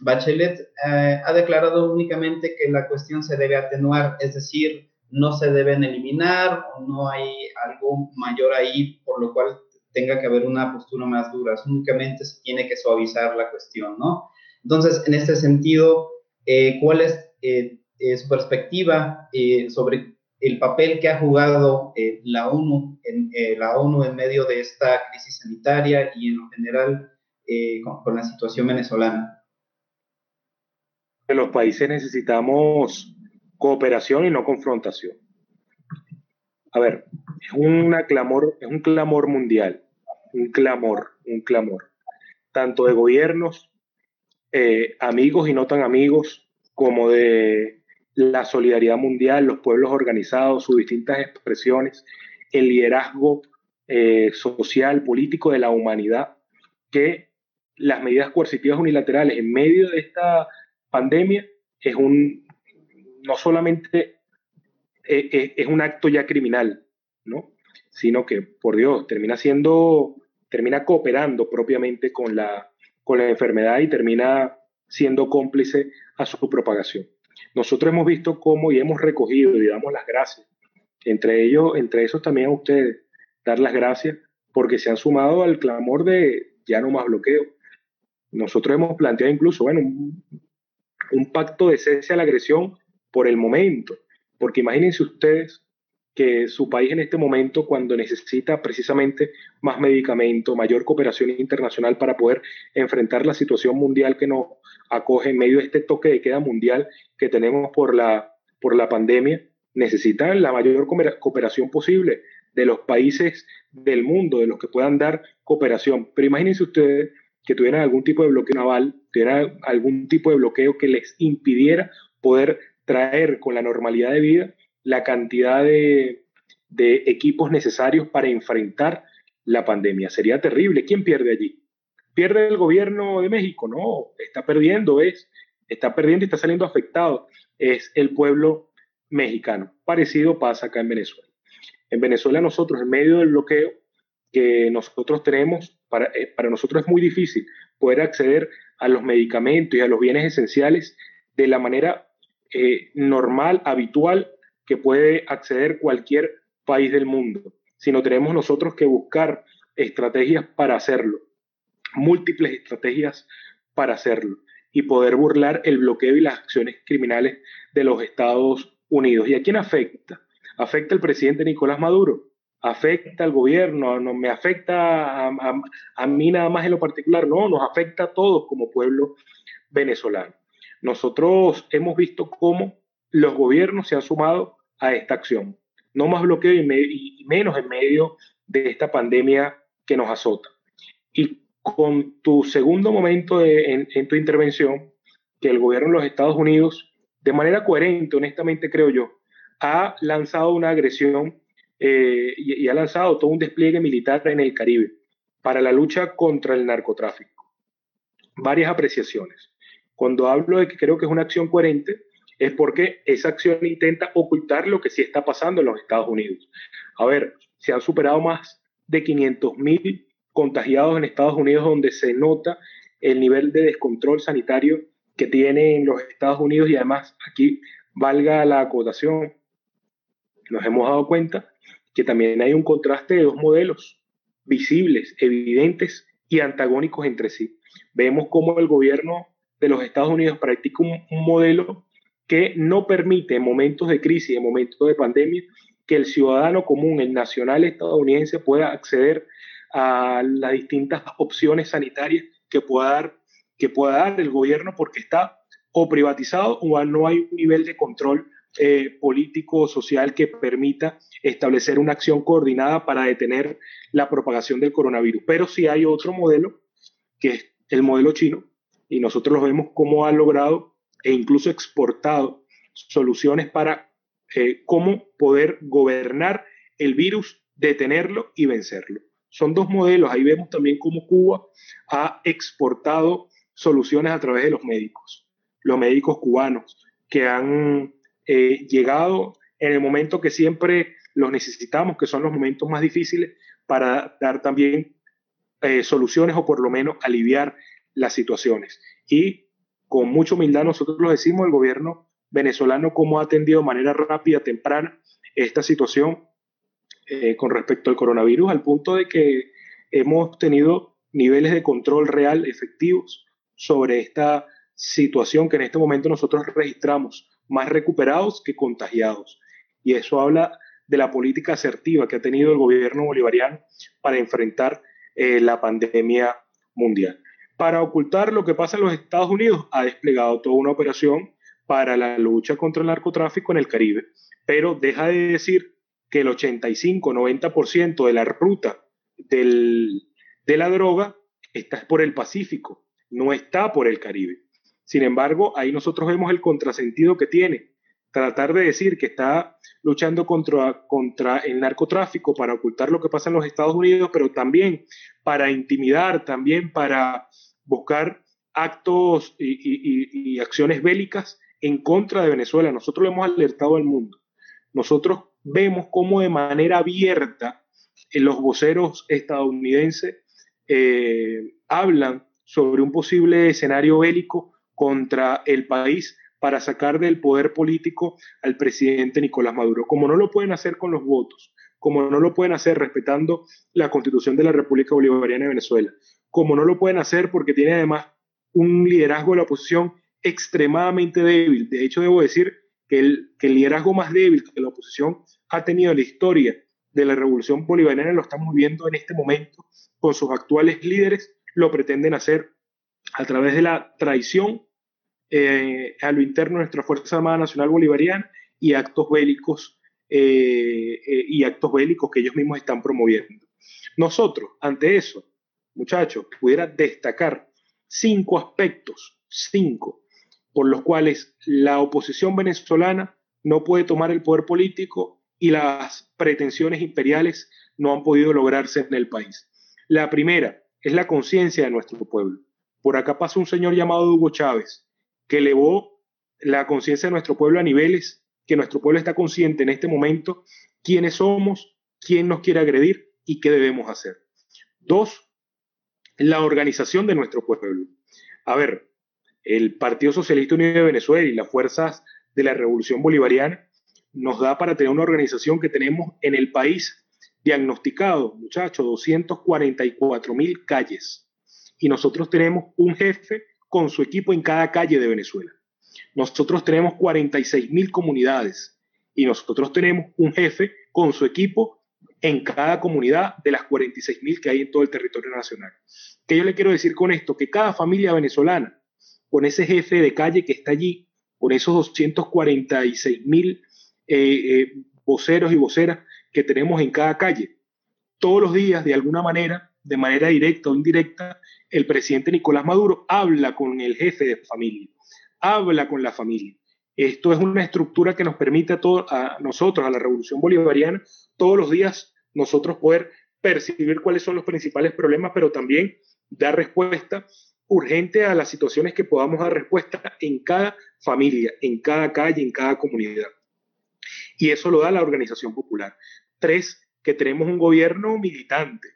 Bachelet ha declarado únicamente que la cuestión se debe atenuar, es decir, no se deben eliminar, no hay algo mayor ahí por lo cual tenga que haber una postura más dura, únicamente se tiene que suavizar la cuestión, ¿no? Entonces, en este sentido, ¿cuál es eh, su perspectiva eh, sobre el papel que ha jugado eh, la, ONU en, la ONU en medio de esta crisis sanitaria y en general con, la situación venezolana. Los países necesitamos cooperación y no confrontación. A ver, es, una clamor, es un clamor mundial, un clamor, un clamor, tanto de gobiernos, amigos y no tan amigos, como de la solidaridad mundial, los pueblos organizados, sus distintas expresiones, el liderazgo eh, social, político de la humanidad, que las medidas coercitivas unilaterales en medio de esta pandemia es un, no solamente eh, eh, es un acto ya criminal, ¿no? sino que, por Dios, termina siendo, termina cooperando propiamente con la, con la enfermedad y termina siendo cómplice a su propagación. Nosotros hemos visto cómo y hemos recogido y damos las gracias. Entre ellos, entre esos también a ustedes, dar las gracias porque se han sumado al clamor de ya no más bloqueo. Nosotros hemos planteado incluso, bueno, un, pacto de cese a la agresión por el momento, porque imagínense ustedes que su país en este momento, cuando necesita precisamente más medicamento, mayor cooperación internacional para poder enfrentar la situación mundial que nos acoge en medio de este toque de queda mundial que tenemos por la, por la pandemia, necesita la mayor cooperación posible de los países del mundo, de los que puedan dar cooperación. Pero imagínense ustedes que tuvieran algún tipo de bloqueo naval, tuvieran algún tipo de bloqueo que les impidiera poder traer con la normalidad de vida la cantidad de, equipos necesarios para enfrentar la pandemia. Sería terrible. ¿Quién pierde allí? ¿Pierde el gobierno de México? No, está perdiendo, es, está perdiendo y está saliendo afectado. Es el pueblo mexicano. Parecido pasa acá en Venezuela. En Venezuela nosotros, en medio del bloqueo que nosotros tenemos, para, eh, para nosotros es muy difícil poder acceder a los medicamentos y a los bienes esenciales de la manera eh, normal, habitual que puede acceder cualquier país del mundo, sino tenemos nosotros que buscar estrategias para hacerlo, múltiples estrategias para hacerlo y poder burlar el bloqueo y las acciones criminales de los Estados Unidos. ¿Y a quién afecta? Afecta al presidente Nicolás Maduro, afecta al gobierno, no me afecta a, a, mí nada más en lo particular, no, nos afecta a todos como pueblo venezolano. Nosotros hemos visto cómo los gobiernos se han sumado a esta acción. No más bloqueo y, menos en medio de esta pandemia que nos azota. Y con tu segundo momento en, en tu intervención, que el gobierno de los Estados Unidos, de manera coherente, honestamente creo yo, ha lanzado una agresión eh, y, ha lanzado todo un despliegue militar en el Caribe para la lucha contra el narcotráfico. Varias apreciaciones. Cuando hablo de que creo que es una acción coherente, es porque esa acción intenta ocultar lo que sí está pasando en los Estados Unidos. A ver, se han superado más de 500 mil contagiados en Estados Unidos, donde se nota el nivel de descontrol sanitario que tienen los Estados Unidos y además aquí valga la acotación, nos hemos dado cuenta que también hay un contraste de dos modelos visibles, evidentes y antagónicos entre sí. Vemos cómo el gobierno de los Estados Unidos practica un, modelo que no permite en momentos de crisis, en momentos de pandemia, que el ciudadano común, el nacional estadounidense pueda acceder a las distintas opciones sanitarias que pueda dar, que pueda dar el gobierno porque está o privatizado o no hay un nivel de control eh, político o social que permita establecer una acción coordinada para detener la propagación del coronavirus. Pero sí hay otro modelo, que es el modelo chino, y nosotros lo vemos cómo ha logrado e incluso exportado soluciones para eh, cómo poder gobernar el virus, detenerlo y vencerlo. Son dos modelos. Ahí vemos también cómo Cuba ha exportado soluciones a través de los médicos, los médicos cubanos, que han eh, llegado en el momento que siempre los necesitamos, que son los momentos más difíciles, para dar también eh, soluciones o por lo menos aliviar las situaciones. Y con mucha humildad nosotros lo decimos, el gobierno venezolano cómo ha atendido de manera rápida, temprana, esta situación eh, con respecto al coronavirus, al punto de que hemos tenido niveles de control real efectivos sobre esta situación que en este momento nosotros registramos más recuperados que contagiados. Y eso habla de la política asertiva que ha tenido el gobierno bolivariano para enfrentar eh, la pandemia mundial. Para ocultar lo que pasa en los Estados Unidos, ha desplegado toda una operación para la lucha contra el narcotráfico en el Caribe, pero deja de decir que el 85-90% de la ruta del, de la droga está por el Pacífico, no está por el Caribe. Sin embargo, ahí nosotros vemos el contrasentido que tiene tratar de decir que está luchando contra, contra el narcotráfico para ocultar lo que pasa en los Estados Unidos, pero también para intimidar, también para buscar actos y, acciones bélicas en contra de Venezuela. Nosotros lo hemos alertado al mundo. Nosotros vemos cómo de manera abierta eh, los voceros estadounidenses eh, hablan sobre un posible escenario bélico contra el país para sacar del poder político al presidente Nicolás Maduro, como no lo pueden hacer con los votos, como no lo pueden hacer respetando la constitución de la República Bolivariana de Venezuela, como no lo pueden hacer porque tiene además un liderazgo de la oposición extremadamente débil. De hecho, debo decir que el, liderazgo más débil que la oposición ha tenido en la historia de la revolución bolivariana lo estamos viendo en este momento con sus actuales líderes, lo pretenden hacer a través de la traición eh, a lo interno de nuestra Fuerza Armada Nacional Bolivariana y actos bélicos eh, eh, y actos bélicos que ellos mismos están promoviendo. Nosotros, ante eso, muchachos, pudiera destacar cinco aspectos, cinco, por los cuales la oposición venezolana no puede tomar el poder político y las pretensiones imperiales no han podido lograrse en el país. La primera es la conciencia de nuestro pueblo. Por acá pasa un señor llamado Hugo Chávez, que elevó la conciencia de nuestro pueblo a niveles que nuestro pueblo está consciente en este momento quiénes somos, quién nos quiere agredir y qué debemos hacer. Dos, la organización de nuestro pueblo. A ver, el Partido Socialista Unido de Venezuela y las fuerzas de la Revolución Bolivariana nos da para tener una organización que tenemos en el país diagnosticado, muchachos, 244 mil calles y nosotros tenemos un jefe con su equipo en cada calle de Venezuela. Nosotros tenemos 46 mil comunidades y nosotros tenemos un jefe con su equipo en cada comunidad de las 46.000 que hay en todo el territorio nacional. ¿Qué yo le quiero decir con esto? Que cada familia venezolana, con ese jefe de calle que está allí, con esos 246.000 eh, eh, voceros y voceras que tenemos en cada calle, todos los días, de alguna manera, de manera directa o indirecta, el presidente Nicolás Maduro habla con el jefe de familia, habla con la familia. Esto es una estructura que nos permite a, a nosotros, a la revolución bolivariana, todos los días nosotros poder percibir cuáles son los principales problemas, pero también dar respuesta urgente a las situaciones que podamos dar respuesta en cada familia, en cada calle, en cada comunidad. Y eso lo da la organización popular. Tres, que tenemos un gobierno militante.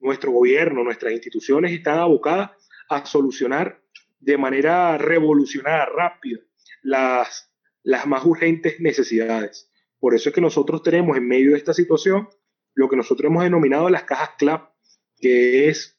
Nuestro gobierno, nuestras instituciones están abocadas a solucionar de manera revolucionada, rápida, las, las más urgentes necesidades. Por eso es que nosotros tenemos en medio de esta situación lo que nosotros hemos denominado las cajas CLAP, que es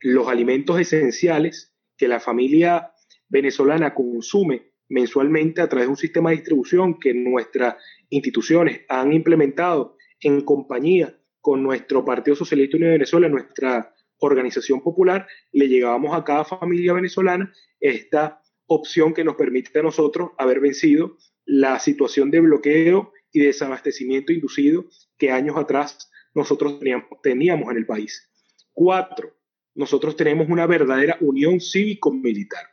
los alimentos esenciales que la familia venezolana consume mensualmente a través de un sistema de distribución que nuestras instituciones han implementado en compañía con nuestro Partido Socialista Unido de Venezuela, nuestra organización popular, le llegábamos a cada familia venezolana esta opción que nos permite a nosotros haber vencido la situación de bloqueo y desabastecimiento inducido que años atrás nosotros teníamos, en el país. Cuatro, nosotros tenemos una verdadera unión cívico-militar.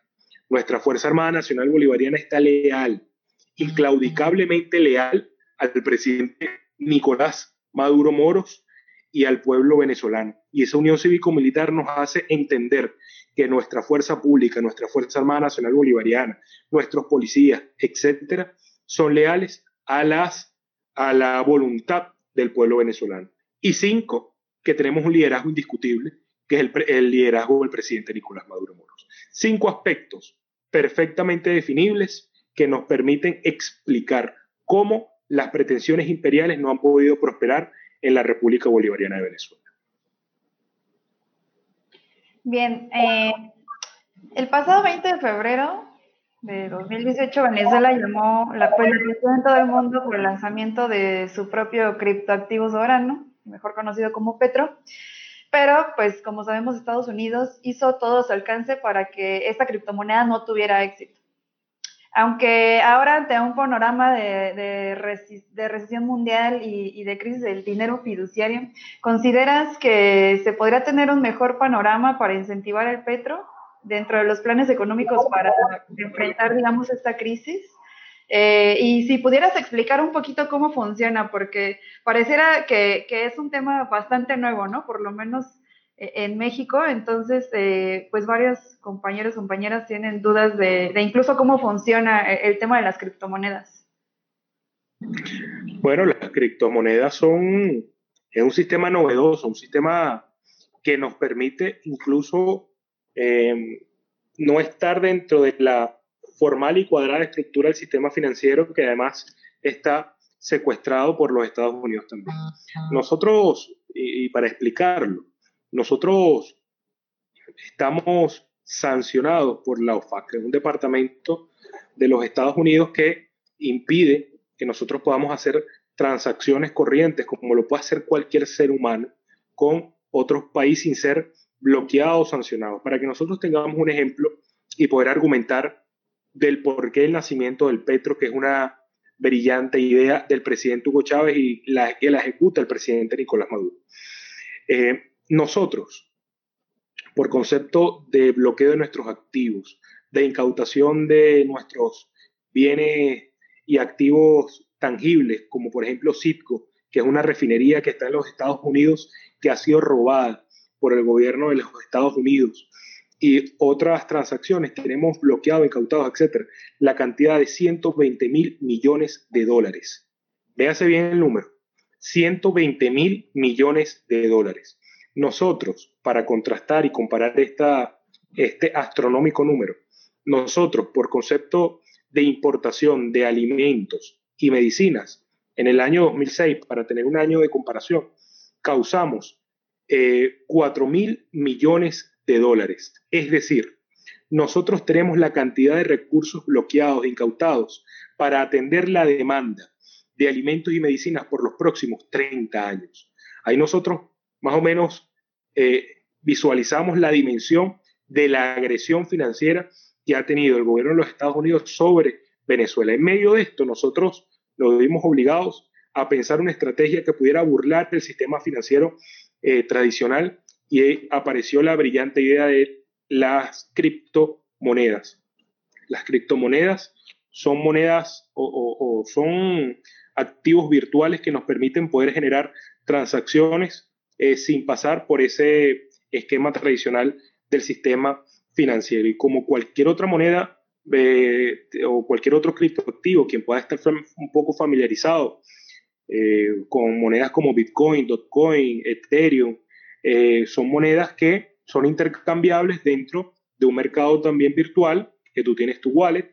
Nuestra Fuerza Armada Nacional Bolivariana está leal, inclaudicablemente leal al presidente Nicolás Maduro Moros y al pueblo venezolano. Y esa unión cívico-militar nos hace entender que nuestra fuerza pública, nuestra Fuerza Armada Nacional Bolivariana, nuestros policías, etcétera, son leales a, las, a la voluntad del pueblo venezolano. Y cinco, que tenemos un liderazgo indiscutible, que es el, el liderazgo del presidente Nicolás Maduro Moros. Cinco aspectos perfectamente definibles que nos permiten explicar cómo las pretensiones imperiales no han podido prosperar en la República Bolivariana de Venezuela. Bien, eh, el pasado 20 de febrero de 2018 Venezuela llamó la atención en todo el mundo por el lanzamiento de su propio criptoactivo soberano, mejor conocido como Petro. Pero, pues, como sabemos, Estados Unidos hizo todo su alcance para que esta criptomoneda no tuviera éxito. Aunque ahora ante un panorama de, recesión mundial y, de crisis del dinero fiduciario, ¿consideras que se podría tener un mejor panorama para incentivar el petro dentro de los planes económicos para enfrentar, digamos, esta crisis? Eh, y si pudieras explicar un poquito cómo funciona, porque pareciera que, es un tema bastante nuevo, ¿no? Por lo menos en México, entonces, eh, pues varios compañeros, compañeras tienen dudas de, incluso cómo funciona eh, el tema de las criptomonedas. Bueno, las criptomonedas son es un sistema novedoso, un sistema que nos permite incluso em, no estar dentro de la formal y cuadrada estructura del sistema financiero que además está secuestrado por los Estados Unidos también. Nosotros, y para explicarlo, nosotros estamos sancionados por la OFAC, que es un departamento de los Estados Unidos que impide que nosotros podamos hacer transacciones corrientes como lo puede hacer cualquier ser humano con otros países sin ser bloqueados o sancionados. Para que nosotros tengamos un ejemplo y poder argumentar del por qué el nacimiento del petro, que es una brillante idea del presidente Hugo Chávez y la, que la ejecuta el presidente Nicolás Maduro. Eh, nosotros, por concepto de bloqueo de nuestros activos, de incautación de nuestros bienes y activos tangibles, como por ejemplo Citgo, que es una refinería que está en los Estados Unidos, que ha sido robada por el gobierno de los Estados Unidos, y otras transacciones, tenemos bloqueado, incautados, etcétera, la cantidad de 120 mil millones de dólares. Véase bien el número, 120 mil millones de dólares. Nosotros, para contrastar y comparar esta, este astronómico número, nosotros, por concepto de importación de alimentos y medicinas, en el año 2006, para tener un año de comparación, causamos eh, 4 mil millones de dólares. Es decir, nosotros tenemos la cantidad de recursos bloqueados, incautados, para atender la demanda de alimentos y medicinas por los próximos 30 años. Ahí nosotros más o menos eh, visualizamos la dimensión de la agresión financiera que ha tenido el gobierno de los Estados Unidos sobre Venezuela. En medio de esto, nosotros nos vimos obligados a pensar una estrategia que pudiera burlar el sistema financiero eh, tradicional y apareció la brillante idea de las criptomonedas. Las criptomonedas son monedas o, son activos virtuales que nos permiten poder generar transacciones eh, sin pasar por ese esquema tradicional del sistema financiero. Y como cualquier otra moneda eh, o cualquier otro criptoactivo, quien pueda estar un poco familiarizado eh, con monedas como Bitcoin, Dogecoin, Ethereum, eh, son monedas que son intercambiables dentro de un mercado también virtual, que tú tienes tu wallet,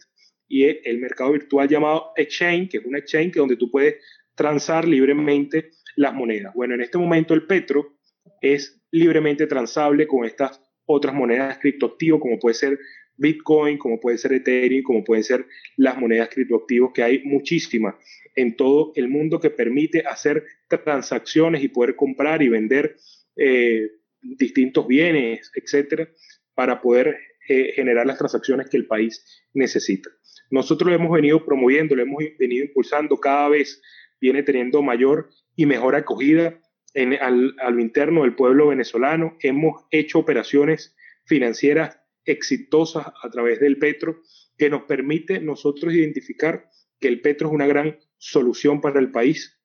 y el mercado virtual llamado exchange, que es un exchange donde tú puedes transar libremente las monedas. Bueno, en este momento el Petro es libremente transable con estas otras monedas criptoactivas, como puede ser Bitcoin, como puede ser Ethereum, como pueden ser las monedas criptoactivas, que hay muchísimas en todo el mundo que permite hacer transacciones y poder comprar y vender eh, distintos bienes, etcétera, para poder eh, generar las transacciones que el país necesita. Nosotros lo hemos venido promoviendo, lo hemos venido impulsando, cada vez viene teniendo mayor y mejor acogida en, al, al interno del pueblo venezolano. Hemos hecho operaciones financieras exitosas a través del petro que nos permite nosotros identificar que el petro es una gran solución para el país,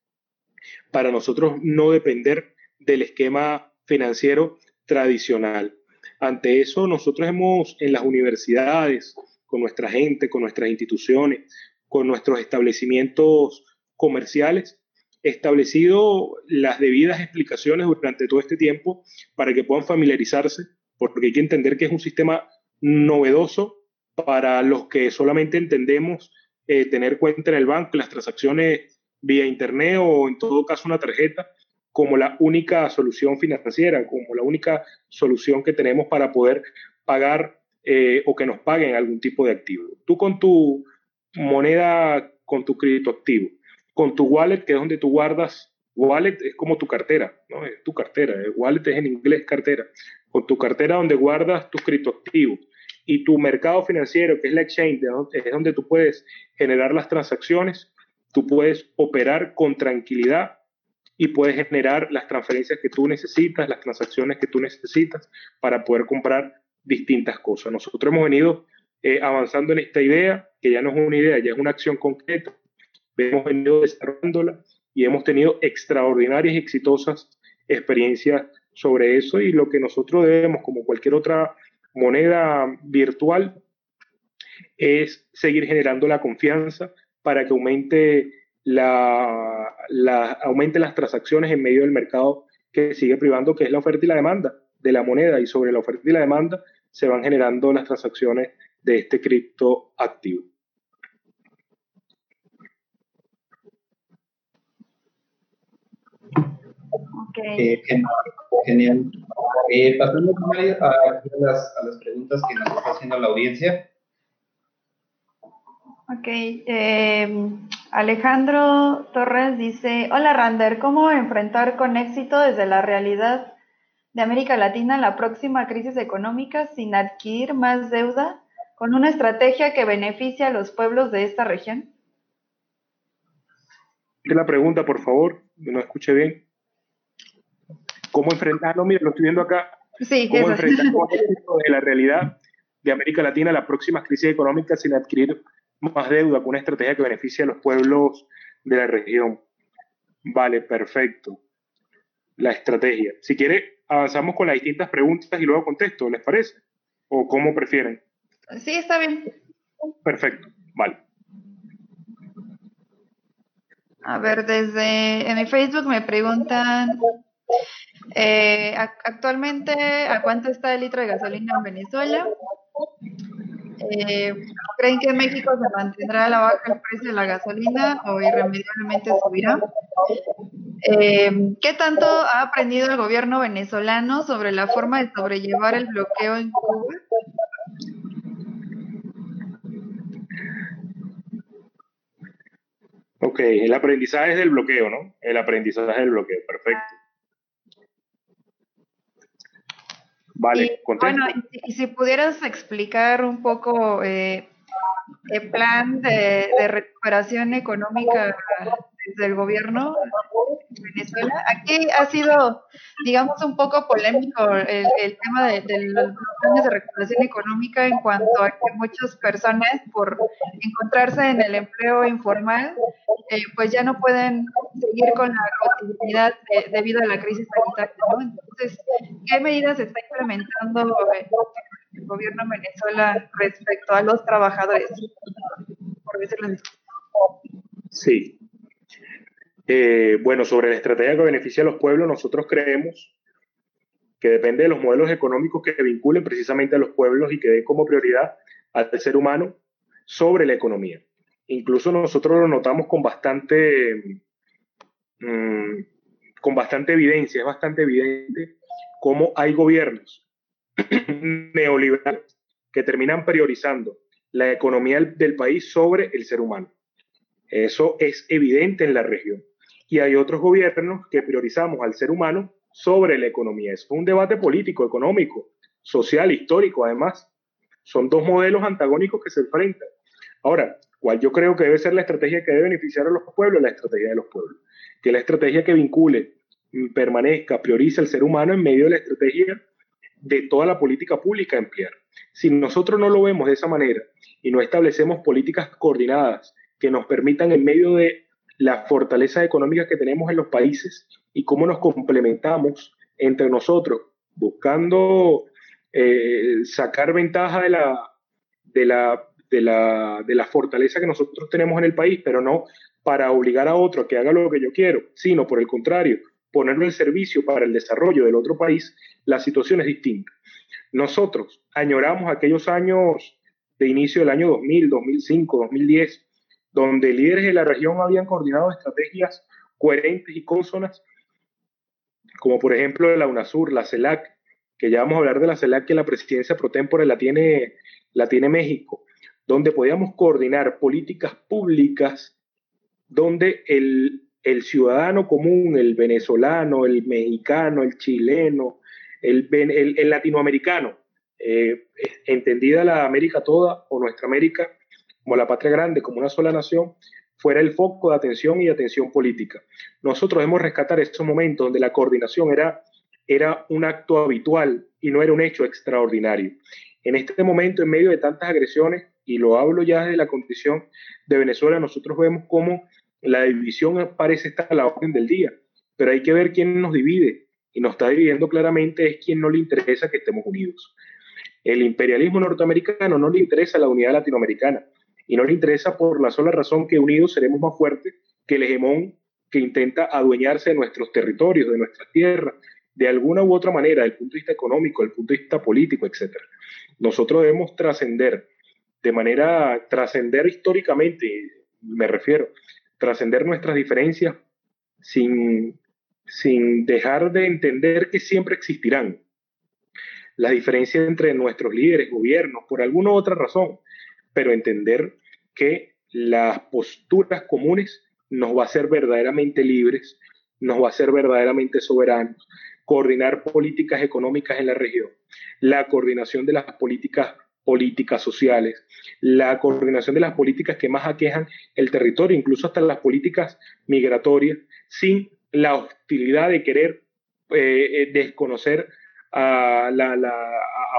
para nosotros no depender del esquema financiero tradicional. Ante eso, nosotros hemos en las universidades, con nuestra gente, con nuestras instituciones, con nuestros establecimientos comerciales, establecido las debidas explicaciones durante todo este tiempo para que puedan familiarizarse, porque hay que entender que es un sistema novedoso para los que solamente entendemos eh, tener cuenta en el banco, las transacciones vía internet o en todo caso una tarjeta, como la única solución financiera, como la única solución que tenemos para poder pagar eh, o que nos paguen algún tipo de activo. Tú con tu moneda, con tu crédito activo, con tu wallet, que es donde tú guardas, wallet es como tu cartera, ¿no? Es tu cartera, wallet es en inglés cartera, con tu cartera donde guardas tus criptoactivos y tu mercado financiero, que es la exchange, es donde tú puedes generar las transacciones, tú puedes operar con tranquilidad y puedes generar las transferencias que tú necesitas, las transacciones que tú necesitas para poder comprar distintas cosas. Nosotros hemos venido eh, avanzando en esta idea, que ya no es una idea, ya es una acción concreta. Hemos venido desarrollándola y hemos tenido extraordinarias y exitosas experiencias sobre eso y lo que nosotros debemos, como cualquier otra moneda virtual, es seguir generando la confianza para que aumente la, aumente las transacciones en medio del mercado que sigue privando, que es la oferta y la demanda de la moneda. Y sobre la oferta y la demanda se van generando las transacciones de este cripto activo. Okay. Eh, genial. Eh, pasando a, las, a las preguntas que nos está haciendo la audiencia. Ok, eh, Alejandro Torres dice, hola Rander, ¿cómo enfrentar con éxito desde la realidad de América Latina la próxima crisis económica sin adquirir más deuda con una estrategia que beneficie a los pueblos de esta región? La pregunta, por favor, no escuché bien. ¿Cómo enfrentarlo? Mira, lo estoy viendo acá. Sí, ¿Cómo enfrentar de la realidad de América Latina la próxima crisis económica sin adquirir más deuda con una estrategia que beneficie a los pueblos de la región. Vale, perfecto. La estrategia. Si quiere, avanzamos con las distintas preguntas y luego contesto, ¿les parece? ¿O cómo prefieren? Sí, está bien. Perfecto, vale. A ver, desde en mi Facebook me preguntan eh, actualmente a cuánto está el litro de gasolina en Venezuela. Eh, ¿Creen que en México se mantendrá la baja el precio de la gasolina o irremediablemente subirá? Eh, ¿Qué tanto ha aprendido el gobierno venezolano sobre la forma de sobrellevar el bloqueo en Cuba? Ok, el aprendizaje es del bloqueo, ¿no? El aprendizaje del bloqueo, perfecto. Vale, y, bueno, y, si pudieras explicar un poco eh, el plan de, de recuperación económica del gobierno de Venezuela. Aquí ha sido, digamos, un poco polémico el, el tema de, de, los planes de recuperación económica en cuanto a que muchas personas, por encontrarse en el empleo informal, eh, pues ya no pueden seguir con la continuidad debido a la crisis sanitaria. ¿no? Entonces, ¿qué medidas está implementando el gobierno de Venezuela respecto a los trabajadores? Por decirlo así. Sí, eh, bueno, sobre la estrategia que beneficia a los pueblos, nosotros creemos que depende de los modelos económicos que vinculen precisamente a los pueblos y que den como prioridad al ser humano sobre la economía. Incluso nosotros lo notamos con bastante, mm, con bastante evidencia, es bastante evidente cómo hay gobiernos (clears throat) neoliberales que terminan priorizando la economía del país sobre el ser humano. Eso es evidente en la región y hay otros gobiernos que priorizamos al ser humano sobre la economía. Es un debate político, económico, social, histórico, además. Son dos modelos antagónicos que se enfrentan. Ahora, ¿cuál yo creo que debe ser la estrategia que debe beneficiar a los pueblos? La estrategia de los pueblos. Que la estrategia que vincule, mm, permanezca, priorice al ser humano en medio de la estrategia de toda la política pública a emplear. Si nosotros no lo vemos de esa manera y no establecemos políticas coordinadas que nos permitan en medio de las fortalezas económicas que tenemos en los países y cómo nos complementamos entre nosotros, buscando eh, sacar ventaja de la, de, la, de, la, de la fortaleza que nosotros tenemos en el país, pero no para obligar a otro a que haga lo que yo quiero, sino por el contrario, ponerlo en servicio para el desarrollo del otro país, la situación es distinta. Nosotros añoramos aquellos años de inicio del año 2000, 2005, 2010, donde líderes de la región habían coordinado estrategias coherentes y consonas, como por ejemplo la UNASUR, la CELAC, que ya vamos a hablar de la CELAC, que la presidencia pro tempore la tiene, la tiene México, donde podíamos coordinar políticas públicas donde el, el ciudadano común, el venezolano, el mexicano, el chileno, el, el, latinoamericano, eh, entendida la América toda o nuestra América, como la patria grande, como una sola nación, fuera el foco de atención y atención política. Nosotros debemos rescatar estos momentos donde la coordinación era, era un acto habitual y no era un hecho extraordinario. En este momento, en medio de tantas agresiones, y lo hablo ya desde la condición de Venezuela, nosotros vemos cómo la división parece estar a la orden del día, pero hay que ver quién nos divide, y nos está dividiendo claramente es quien no le interesa que estemos unidos. El imperialismo norteamericano no le interesa la unidad latinoamericana, y no le interesa por la sola razón que unidos seremos más fuertes que el hegemón que intenta adueñarse de nuestros territorios, de nuestras tierras, de alguna u otra manera, desde el punto de vista económico, desde el punto de vista político, etc. Nosotros debemos trascender, de manera, trascender históricamente, me refiero, trascender nuestras diferencias sin, sin dejar de entender que siempre existirán. Las diferencias entre nuestros líderes, gobiernos, por alguna u otra razón, pero entender que las posturas comunes nos va a hacer verdaderamente libres, nos va a hacer verdaderamente soberanos, coordinar políticas económicas en la región, la coordinación de las políticas políticas sociales, la coordinación de las políticas que más aquejan el territorio, incluso hasta las políticas migratorias, sin la hostilidad de querer eh, eh, desconocer a, la,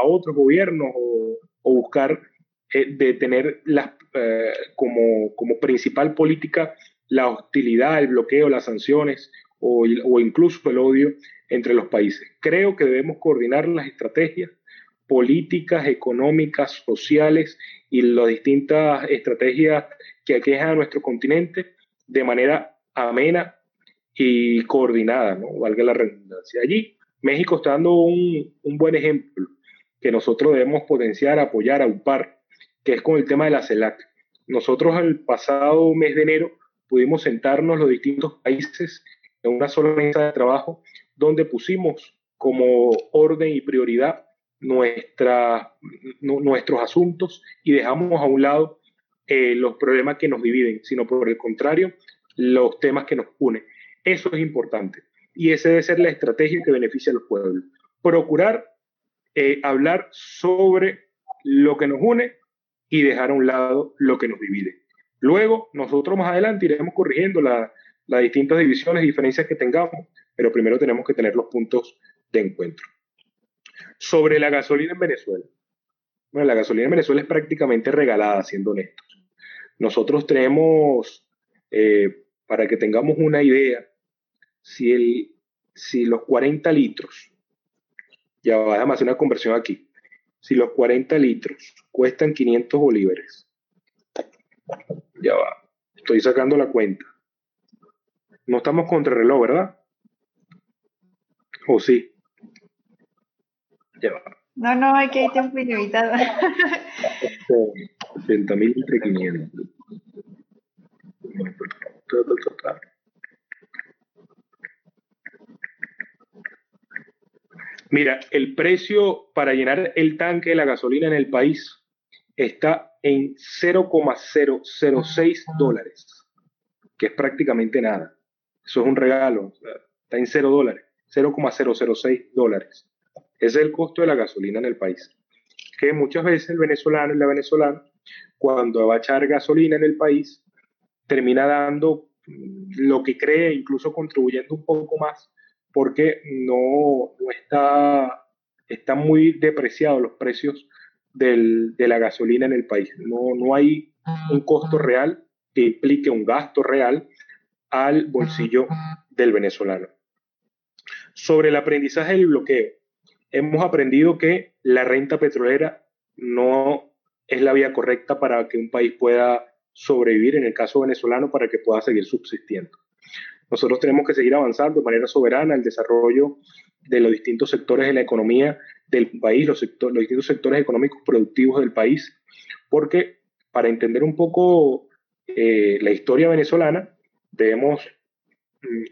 otros gobiernos o buscar eh, de tener eh, como, como, principal política la hostilidad, el bloqueo, las sanciones o, o, incluso el odio entre los países. Creo que debemos coordinar las estrategias políticas, económicas, sociales y las distintas estrategias que aquejan a nuestro continente de manera amena y coordinada, ¿no? valga la redundancia. Allí México está dando un, un buen ejemplo que nosotros debemos potenciar, apoyar, aupar que es con el tema de la CELAC. Nosotros el pasado mes de enero pudimos sentarnos los distintos países en una sola mesa de trabajo donde pusimos como orden y prioridad nuestra, nuestros asuntos y dejamos a un lado eh, los problemas que nos dividen, sino por el contrario, los temas que nos unen. Eso es importante. Y esa debe ser la estrategia que beneficia a los pueblos. Procurar eh, hablar sobre lo que nos une y dejar a un lado lo que nos divide. Luego, nosotros más adelante iremos corrigiendo las distintas divisiones y diferencias que tengamos, pero primero tenemos que tener los puntos de encuentro. Sobre la gasolina en Venezuela. Bueno, la gasolina en Venezuela es prácticamente regalada, siendo honestos. Nosotros tenemos, eh, para que tengamos una idea, si, el, si los 40 litros, ya vamos a hacer una conversión aquí, si los 40 litros cuestan 500 bolívares, ya va, estoy sacando la cuenta. No estamos contra el reloj, ¿verdad? ¿O sí? Ya va. No, no, hay que ir tiempo ilimitado. 80 mil entre 500. Mira, el precio para llenar el tanque de la gasolina en el país está en 0,006 dólares, que es prácticamente nada. Eso es un regalo, está en 0 dólares, 0,006 dólares. Ese es el costo de la gasolina en el país. Que muchas veces el venezolano y la venezolana, cuando va a echar gasolina en el país, termina dando lo que cree, incluso contribuyendo un poco más porque no, está, están muy depreciados los precios del, de la gasolina en el país. No, no hay un costo real que implique un gasto real al bolsillo del venezolano. Sobre el aprendizaje del bloqueo, hemos aprendido que la renta petrolera no es la vía correcta para que un país pueda sobrevivir, en el caso venezolano, para que pueda seguir subsistiendo. Nosotros tenemos que seguir avanzando de manera soberana el desarrollo de los distintos sectores de la economía del país, los, los distintos sectores económicos productivos del país, porque para entender un poco eh, la historia venezolana, debemos mm,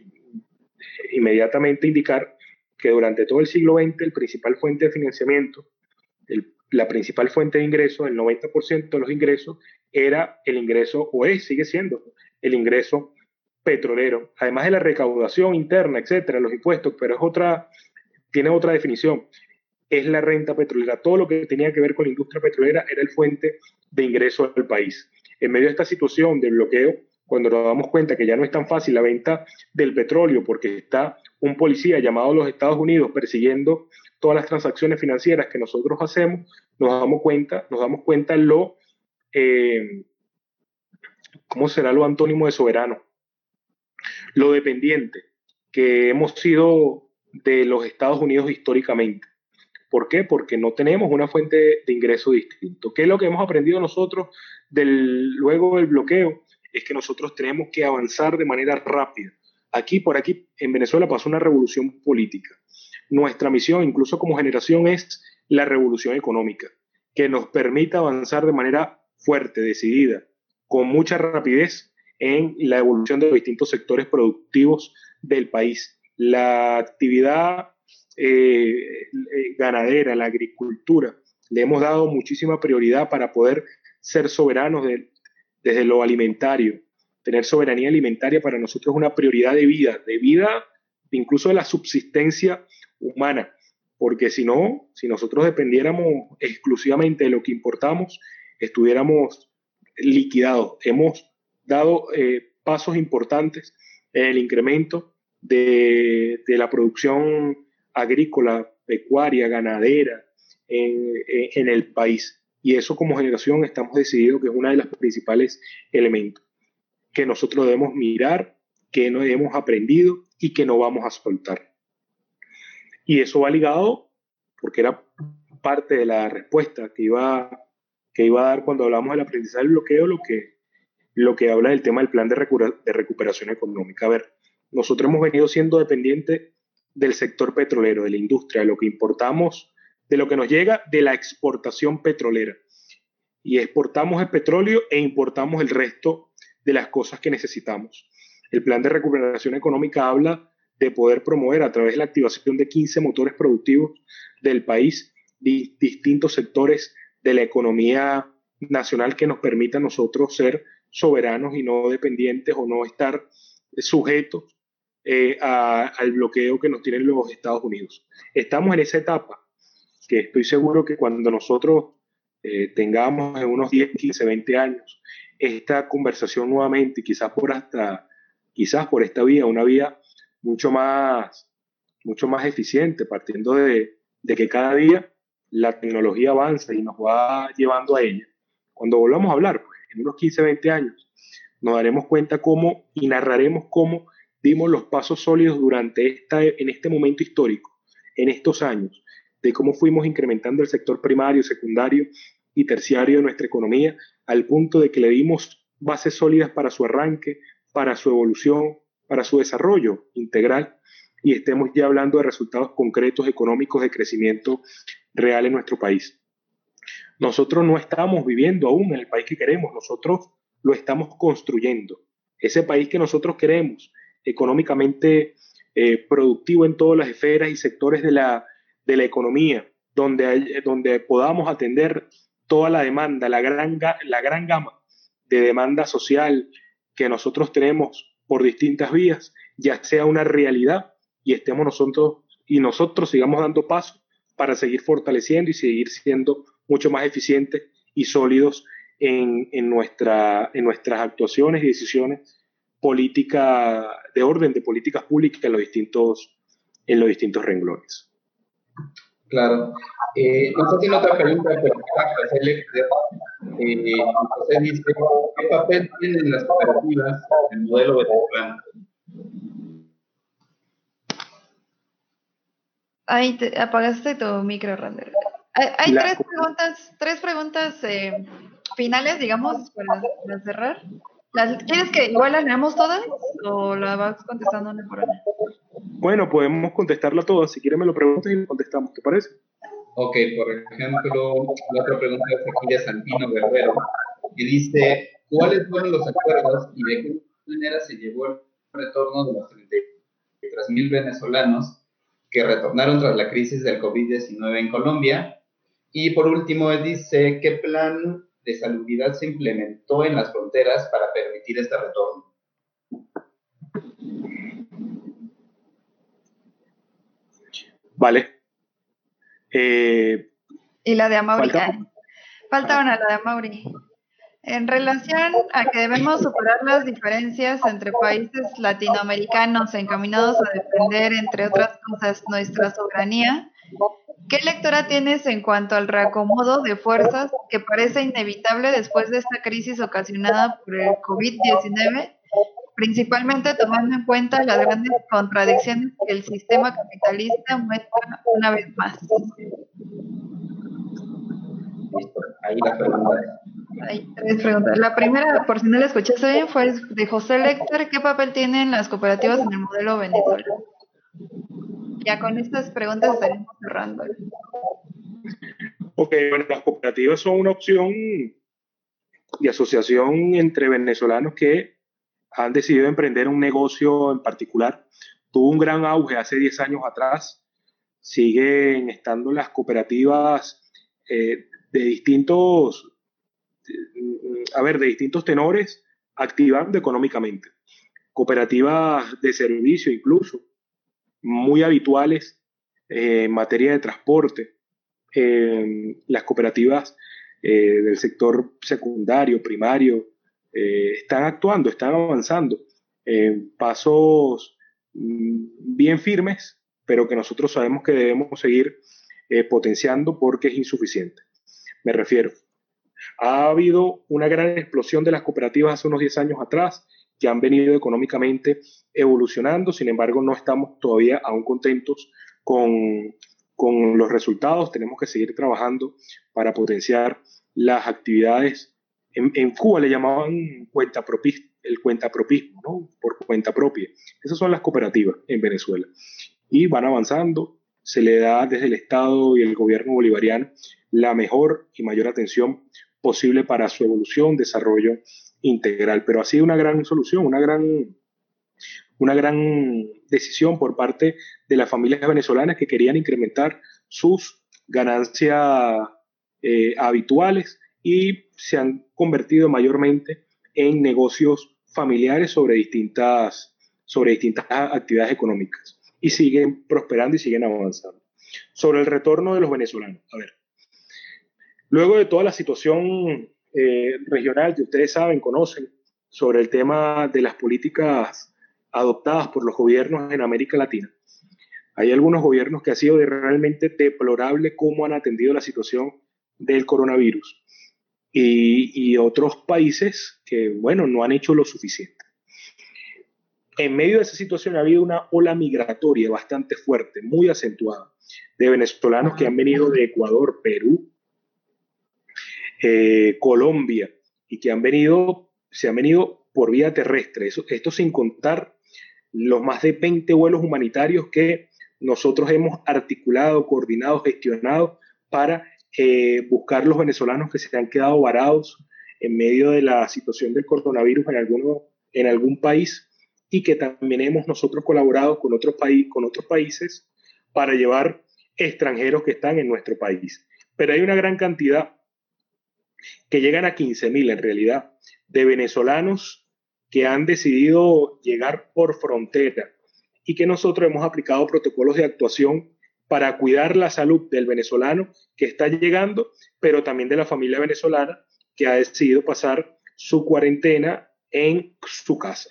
inmediatamente indicar que durante todo el siglo XX el principal fuente de financiamiento, la principal fuente de ingresos, el 90% de los ingresos, era el ingreso, o es, sigue siendo, el ingreso petrolero, además de la recaudación interna, etcétera, los impuestos, pero es otra, tiene otra definición, es la renta petrolera. Todo lo que tenía que ver con la industria petrolera era el fuente de ingreso del país. En medio de esta situación de bloqueo, cuando nos damos cuenta que ya no es tan fácil la venta del petróleo porque está un policía llamado a los Estados Unidos persiguiendo todas las transacciones financieras que nosotros hacemos, nos damos cuenta, nos damos cuenta lo, eh, ¿cómo será lo antónimo de soberano? Lo dependiente que hemos sido de los Estados Unidos históricamente. ¿Por qué? Porque no tenemos una fuente de ingreso distinto. ¿Qué es lo que hemos aprendido nosotros del, luego del bloqueo? Es que nosotros tenemos que avanzar de manera rápida. Aquí, por aquí, en Venezuela pasó una revolución política. Nuestra misión, incluso como generación, es la revolución económica, que nos permita avanzar de manera fuerte, decidida, con mucha rapidez en la evolución de los distintos sectores productivos del país. La actividad eh, eh, ganadera, la agricultura, le hemos dado muchísima prioridad para poder ser soberanos desde lo alimentario. Tener soberanía alimentaria para nosotros es una prioridad de vida, de vida incluso de la subsistencia humana, porque si no, si nosotros dependiéramos exclusivamente de lo que importamos, estuviéramos liquidados. Hemos dado eh, pasos importantes en el incremento de, la producción agrícola, pecuaria, ganadera en, el país. Y eso como generación estamos decididos que es uno de los principales elementos que nosotros debemos mirar, que no hemos aprendido y que no vamos a soltar. Y eso va ligado, porque era parte de la respuesta que iba, que iba a dar cuando hablamos del aprendizaje del bloqueo, lo que lo que habla del tema del plan de, recuperación económica. A ver, nosotros hemos venido siendo dependientes del sector petrolero, de la industria, de lo que importamos, de lo que nos llega de la exportación petrolera. Y exportamos el petróleo e importamos el resto de las cosas que necesitamos. El plan de recuperación económica habla de poder promover a través de la activación de 15 motores productivos del país distintos sectores de la economía nacional que nos permita a nosotros ser soberanos y no dependientes o no estar sujetos eh, al bloqueo que nos tienen los Estados Unidos. Estamos en esa etapa que estoy seguro que cuando nosotros eh, tengamos en unos 10, 15, 20 años esta conversación nuevamente, quizás por hasta, quizás por esta vía, una vía mucho más, mucho más eficiente, partiendo de, de que cada día la tecnología avanza y nos va llevando a ella. Cuando volvamos a hablar, pues, unos 15, 20 años, nos daremos cuenta cómo y narraremos cómo dimos los pasos sólidos durante esta, en este momento histórico, en estos años, de cómo fuimos incrementando el sector primario, secundario y terciario de nuestra economía, al punto de que le dimos bases sólidas para su arranque, para su evolución, para su desarrollo integral y estemos ya hablando de resultados concretos económicos de crecimiento real en nuestro país. Nosotros no estamos viviendo aún en el país que queremos, nosotros lo estamos construyendo. Ese país que nosotros queremos, económicamente eh, productivo en todas las esferas y sectores de la, de la economía, donde, donde podamos atender toda la demanda, la gran, la gran gama de demanda social que nosotros tenemos por distintas vías, ya sea una realidad y estemos nosotros y nosotros sigamos dando paso para seguir fortaleciendo y seguir siendo mucho más eficientes y sólidos en, en, nuestra, en nuestras actuaciones y decisiones política de orden de políticas públicas en los distintos, en los distintos renglones. Claro. Eh, sé tiene otra pregunta, pero para hacerle eh, dice, ¿qué papel tienen las cooperativas en el modelo venezolano? Ahí te apagaste tu micro, Rander. Hay, tres preguntas, tres preguntas eh, finales, digamos, para, cerrar. ¿Quieres que igual las leamos todas o la vas contestando una por una? Bueno, podemos contestarla todas. Si quieres me lo preguntas y lo contestamos, ¿te parece? Ok, por ejemplo, la otra pregunta de Santino Guerrero, que dice, ¿cuáles fueron los acuerdos y de qué manera se llevó el retorno de los 33 mil venezolanos que retornaron tras la crisis del COVID-19 en Colombia. Y por último, dice, ¿qué plan de salubridad se implementó en las fronteras para permitir este retorno? Vale. Eh, y la de Amaury. Falta, una, la de Amaury. En relación a que debemos superar las diferencias entre países latinoamericanos encaminados a defender, entre otras cosas, nuestra soberanía, ¿qué lectura tienes en cuanto al reacomodo de fuerzas que parece inevitable después de esta crisis ocasionada por el COVID-19, principalmente tomando en cuenta las grandes contradicciones que el sistema capitalista muestra una vez más? Ahí la pregunta hay tres preguntas. La primera, por si no la escuchaste bien, fue de José Lecter. ¿Qué papel tienen las cooperativas en el modelo venezolano? Ya con estas preguntas estaremos cerrando. Ok, bueno, las cooperativas son una opción de asociación entre venezolanos que han decidido emprender un negocio en particular. Tuvo un gran auge hace 10 años atrás. Siguen estando las cooperativas eh, de distintos a ver, de distintos tenores, activando económicamente. Cooperativas de servicio incluso, muy habituales eh, en materia de transporte. las cooperativas eh, del sector secundario, primario, eh, están actuando, están avanzando pasos mm, bien firmes, pero que nosotros sabemos que debemos seguir potenciando porque es insuficiente. Me refiero, ha habido una gran explosión de las cooperativas hace unos 10 años atrás, que han venido económicamente evolucionando, sin embargo no estamos todavía aún contentos con, con los resultados, tenemos que seguir trabajando para potenciar las actividades. En, en Cuba le llamaban cuenta el cuentapropismo, ¿no? por cuenta propia. Esas son las cooperativas en Venezuela. Y van avanzando, se le da desde el Estado y el gobierno bolivariano la mejor y mayor atención posible para su evolución, desarrollo integral. Pero ha sido una gran solución, una gran, una gran decisión por parte de las familias venezolanas que querían incrementar sus ganancias eh, habituales y se han convertido mayormente en negocios familiares sobre distintas, sobre distintas actividades económicas y siguen prosperando y siguen avanzando. Sobre el retorno de los venezolanos, a ver, luego de toda la situación eh, regional que ustedes saben, conocen, sobre el tema de las políticas adoptadas por los gobiernos en América Latina, hay algunos gobiernos que ha sido realmente deplorable cómo han atendido la situación del coronavirus y, y, otros países que, bueno, no han hecho lo suficiente. En medio de esa situación ha habido una ola migratoria bastante fuerte, muy acentuada, de venezolanos que han venido de Ecuador, Perú, eh, Colombia, y que han venido, se han venido por vía terrestre. Eso, esto sin contar los más de 20 vuelos humanitarios que nosotros hemos articulado, coordinado, gestionado para eh, buscar los venezolanos que se han quedado varados en medio de la situación del coronavirus en, alguno, en algún país y que también hemos nosotros colaborado con, otros país, con otros países para llevar extranjeros que están en nuestro país. Pero hay una gran cantidad que llegan a 15.000 en realidad de venezolanos que han decidido llegar por frontera y que nosotros hemos aplicado protocolos de actuación para cuidar la salud del venezolano que está llegando, pero también de la familia venezolana que ha decidido pasar su cuarentena en su casa.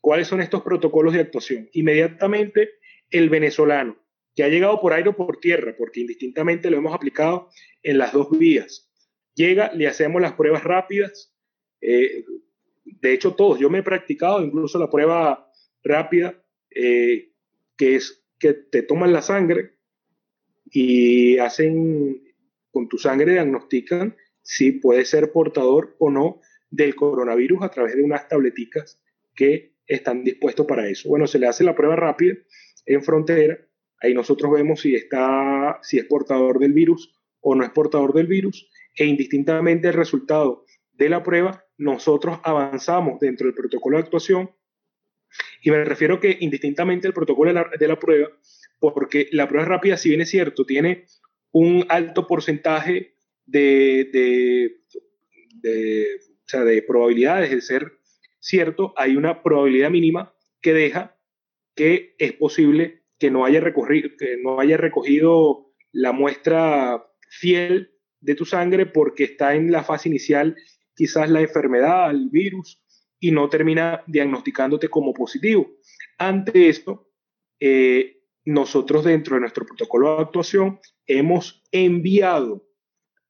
¿Cuáles son estos protocolos de actuación? Inmediatamente el venezolano que ha llegado por aire o por tierra, porque indistintamente lo hemos aplicado en las dos vías, llega, le hacemos las pruebas rápidas. Eh, de hecho, todos, yo me he practicado incluso la prueba rápida eh, que es que te toman la sangre y hacen con tu sangre diagnostican si puede ser portador o no del coronavirus a través de unas tableticas que están dispuestos para eso. Bueno, se le hace la prueba rápida en frontera, ahí nosotros vemos si está si es portador del virus o no es portador del virus e indistintamente el resultado de la prueba, nosotros avanzamos dentro del protocolo de actuación. Y me refiero que indistintamente el protocolo de la, prueba, porque la prueba rápida, si bien es cierto, tiene un alto porcentaje de, de, probabilidades de ser cierto, hay una probabilidad mínima que deja que es posible que no haya, recogido, que no haya recogido la muestra fiel de tu sangre porque está en la fase inicial quizás la enfermedad, el virus, y no termina diagnosticándote como positivo. Ante esto, eh, nosotros dentro de nuestro protocolo de actuación hemos enviado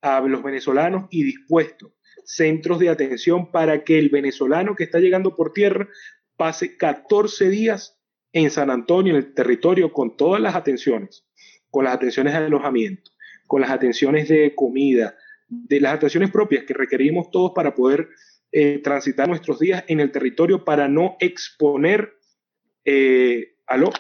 a los venezolanos y dispuesto centros de atención para que el venezolano que está llegando por tierra pase 14 días en San Antonio, en el territorio, con todas las atenciones, con las atenciones de alojamiento, con las atenciones de comida, de las atenciones propias que requerimos todos para poder eh, transitar nuestros días en el territorio para no exponer. Eh, ¿Aló?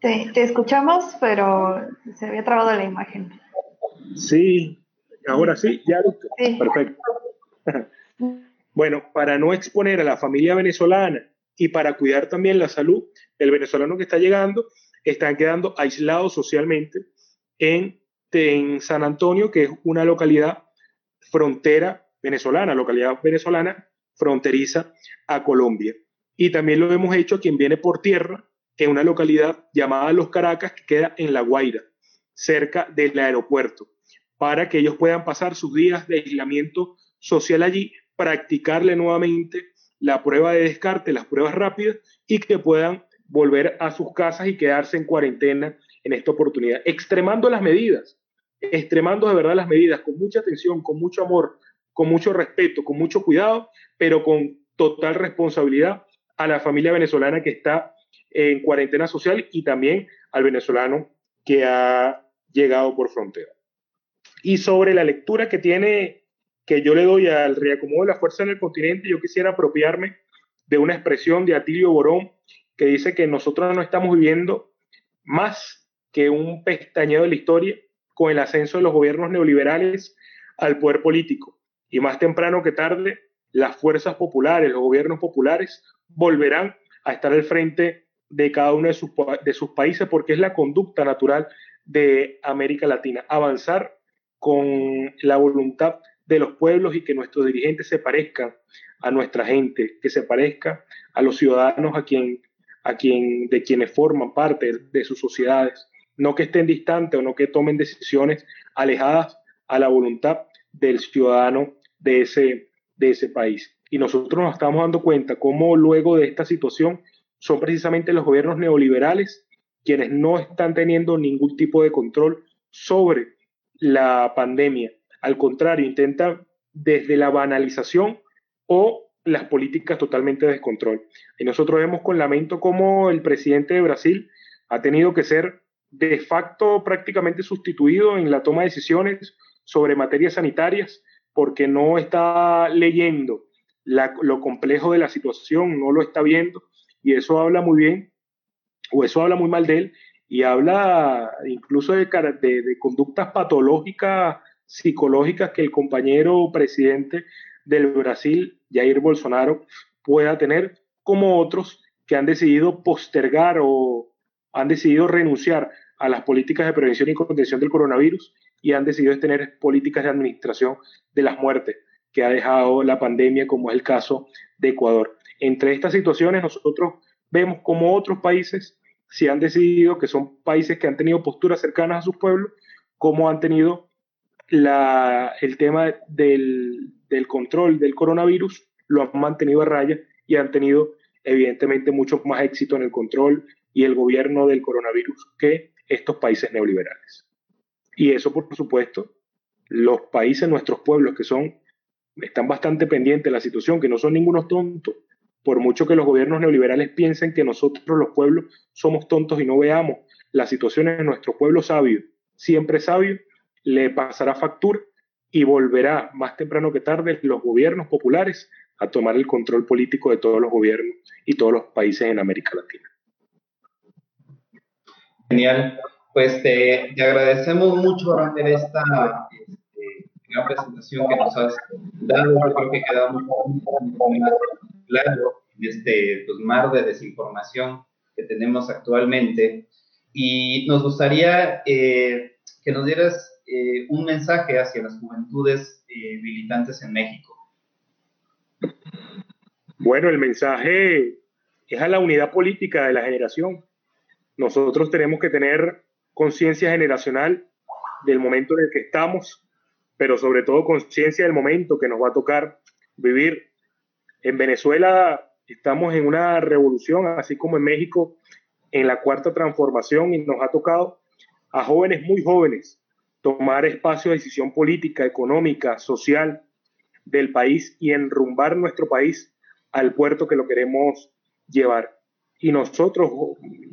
Te, escuchamos, pero se había trabado la imagen. Sí, ahora sí, ya. Sí. Perfecto. (laughs) bueno, para no exponer a la familia venezolana y para cuidar también la salud del venezolano que está llegando, están quedando aislados socialmente en, en San Antonio, que es una localidad frontera venezolana, localidad venezolana fronteriza a Colombia. Y también lo hemos hecho quien viene por tierra en una localidad llamada Los Caracas, que queda en La Guaira, cerca del aeropuerto, para que ellos puedan pasar sus días de aislamiento social allí, practicarle nuevamente la prueba de descarte, las pruebas rápidas y que puedan volver a sus casas y quedarse en cuarentena en esta oportunidad, extremando las medidas, extremando de verdad las medidas con mucha atención, con mucho amor, con mucho respeto, con mucho cuidado, pero con total responsabilidad a la familia venezolana que está en cuarentena social y también al venezolano que ha llegado por frontera. Y sobre la lectura que tiene, que yo le doy al reacomodo de la fuerza en el continente, yo quisiera apropiarme de una expresión de Atilio Borón que dice que nosotros no estamos viviendo más que un pestañeo de la historia con el ascenso de los gobiernos neoliberales al poder político. Y más temprano que tarde, las fuerzas populares, los gobiernos populares, volverán a estar al frente de cada uno de sus, de sus países porque es la conducta natural de América Latina, avanzar con la voluntad de los pueblos y que nuestros dirigentes se parezcan a nuestra gente, que se parezcan a los ciudadanos a quien, a quien, de quienes forman parte de sus sociedades, no que estén distantes o no que tomen decisiones alejadas a la voluntad del ciudadano de ese, de ese país. Y nosotros nos estamos dando cuenta cómo luego de esta situación son precisamente los gobiernos neoliberales quienes no están teniendo ningún tipo de control sobre la pandemia. Al contrario, intentan desde la banalización o las políticas totalmente de descontrol. Y nosotros vemos con lamento cómo el presidente de Brasil ha tenido que ser de facto prácticamente sustituido en la toma de decisiones sobre materias sanitarias porque no está leyendo lo complejo de la situación, no lo está viendo y eso habla muy bien o eso habla muy mal de él y habla incluso de, de, conductas patológicas psicológicas que el compañero presidente del Brasil, Jair Bolsonaro, pueda tener, como otros que han decidido postergar o han decidido renunciar a las políticas de prevención y contención del coronavirus y han decidido tener políticas de administración de las muertes que ha dejado la pandemia, como es el caso de Ecuador. Entre estas situaciones, nosotros vemos como otros países si han decidido que son países que han tenido posturas cercanas a sus pueblos, como han tenido la, el tema del, del control del coronavirus, lo han mantenido a raya y han tenido evidentemente mucho más éxito en el control y el gobierno del coronavirus que estos países neoliberales. Y eso, por supuesto, los países, nuestros pueblos que son, están bastante pendientes de la situación, que no son ningunos tontos, por mucho que los gobiernos neoliberales piensen que nosotros los pueblos somos tontos y no veamos las situaciones de nuestro pueblo sabio, siempre sabio, le pasará factura y volverá más temprano que tarde los gobiernos populares a tomar el control político de todos los gobiernos y todos los países en América Latina. Genial. Pues te, agradecemos mucho, Rander, esta este, gran presentación que nos has dado. Yo creo que quedamos muy claro en este pues, mar de desinformación que tenemos actualmente. Y nos gustaría eh, que nos dieras eh, un mensaje hacia las juventudes eh, militantes en México. Bueno, el mensaje es a la unidad política de la generación. Nosotros tenemos que tener conciencia generacional del momento en el que estamos, pero sobre todo conciencia del momento que nos va a tocar vivir. En Venezuela estamos en una revolución, así como en México, en la cuarta transformación y nos ha tocado a jóvenes muy jóvenes tomar espacio de decisión política, económica, social del país y enrumbar nuestro país al puerto que lo queremos llevar. Y nosotros,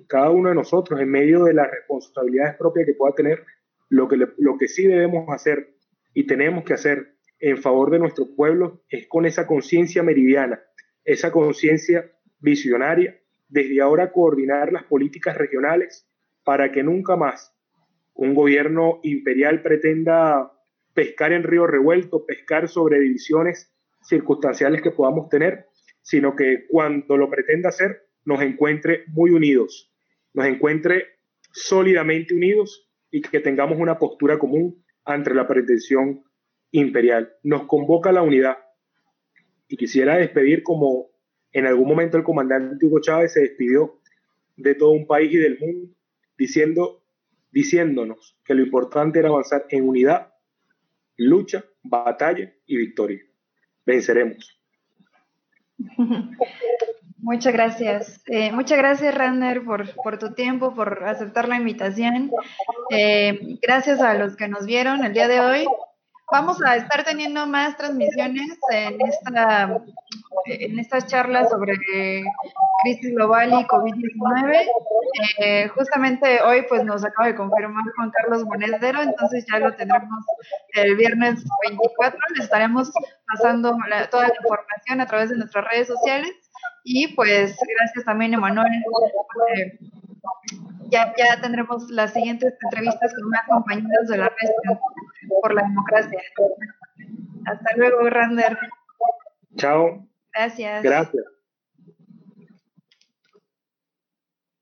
cada uno de nosotros, en medio de las responsabilidades propias que pueda tener, lo que, lo que sí debemos hacer y tenemos que hacer en favor de nuestro pueblo es con esa conciencia meridiana, esa conciencia visionaria, desde ahora coordinar las políticas regionales para que nunca más un gobierno imperial pretenda pescar en río revuelto, pescar sobre divisiones circunstanciales que podamos tener, sino que cuando lo pretenda hacer, nos encuentre muy unidos, nos encuentre sólidamente unidos y que tengamos una postura común ante la pretensión imperial. Nos convoca la unidad. Y quisiera despedir como en algún momento el comandante Hugo Chávez se despidió de todo un país y del mundo, diciendo, diciéndonos que lo importante era avanzar en unidad, lucha, batalla y victoria. Venceremos. (laughs) Muchas gracias. Eh, muchas gracias, Rander, por, por, tu tiempo, por aceptar la invitación. Eh, gracias a los que nos vieron el día de hoy. Vamos a estar teniendo más transmisiones en, esta, en estas charlas sobre crisis global y COVID-19. Eh, justamente hoy pues nos acaba de confirmar Juan Carlos Monedero, entonces ya lo tendremos el viernes 24. Les estaremos pasando toda la información a través de nuestras redes sociales. Y pues gracias también, Emanuel. Eh, ya, ya tendremos las siguientes entrevistas con más compañeros de la red por la democracia. Hasta luego, Rander. Chao. Gracias. Gracias.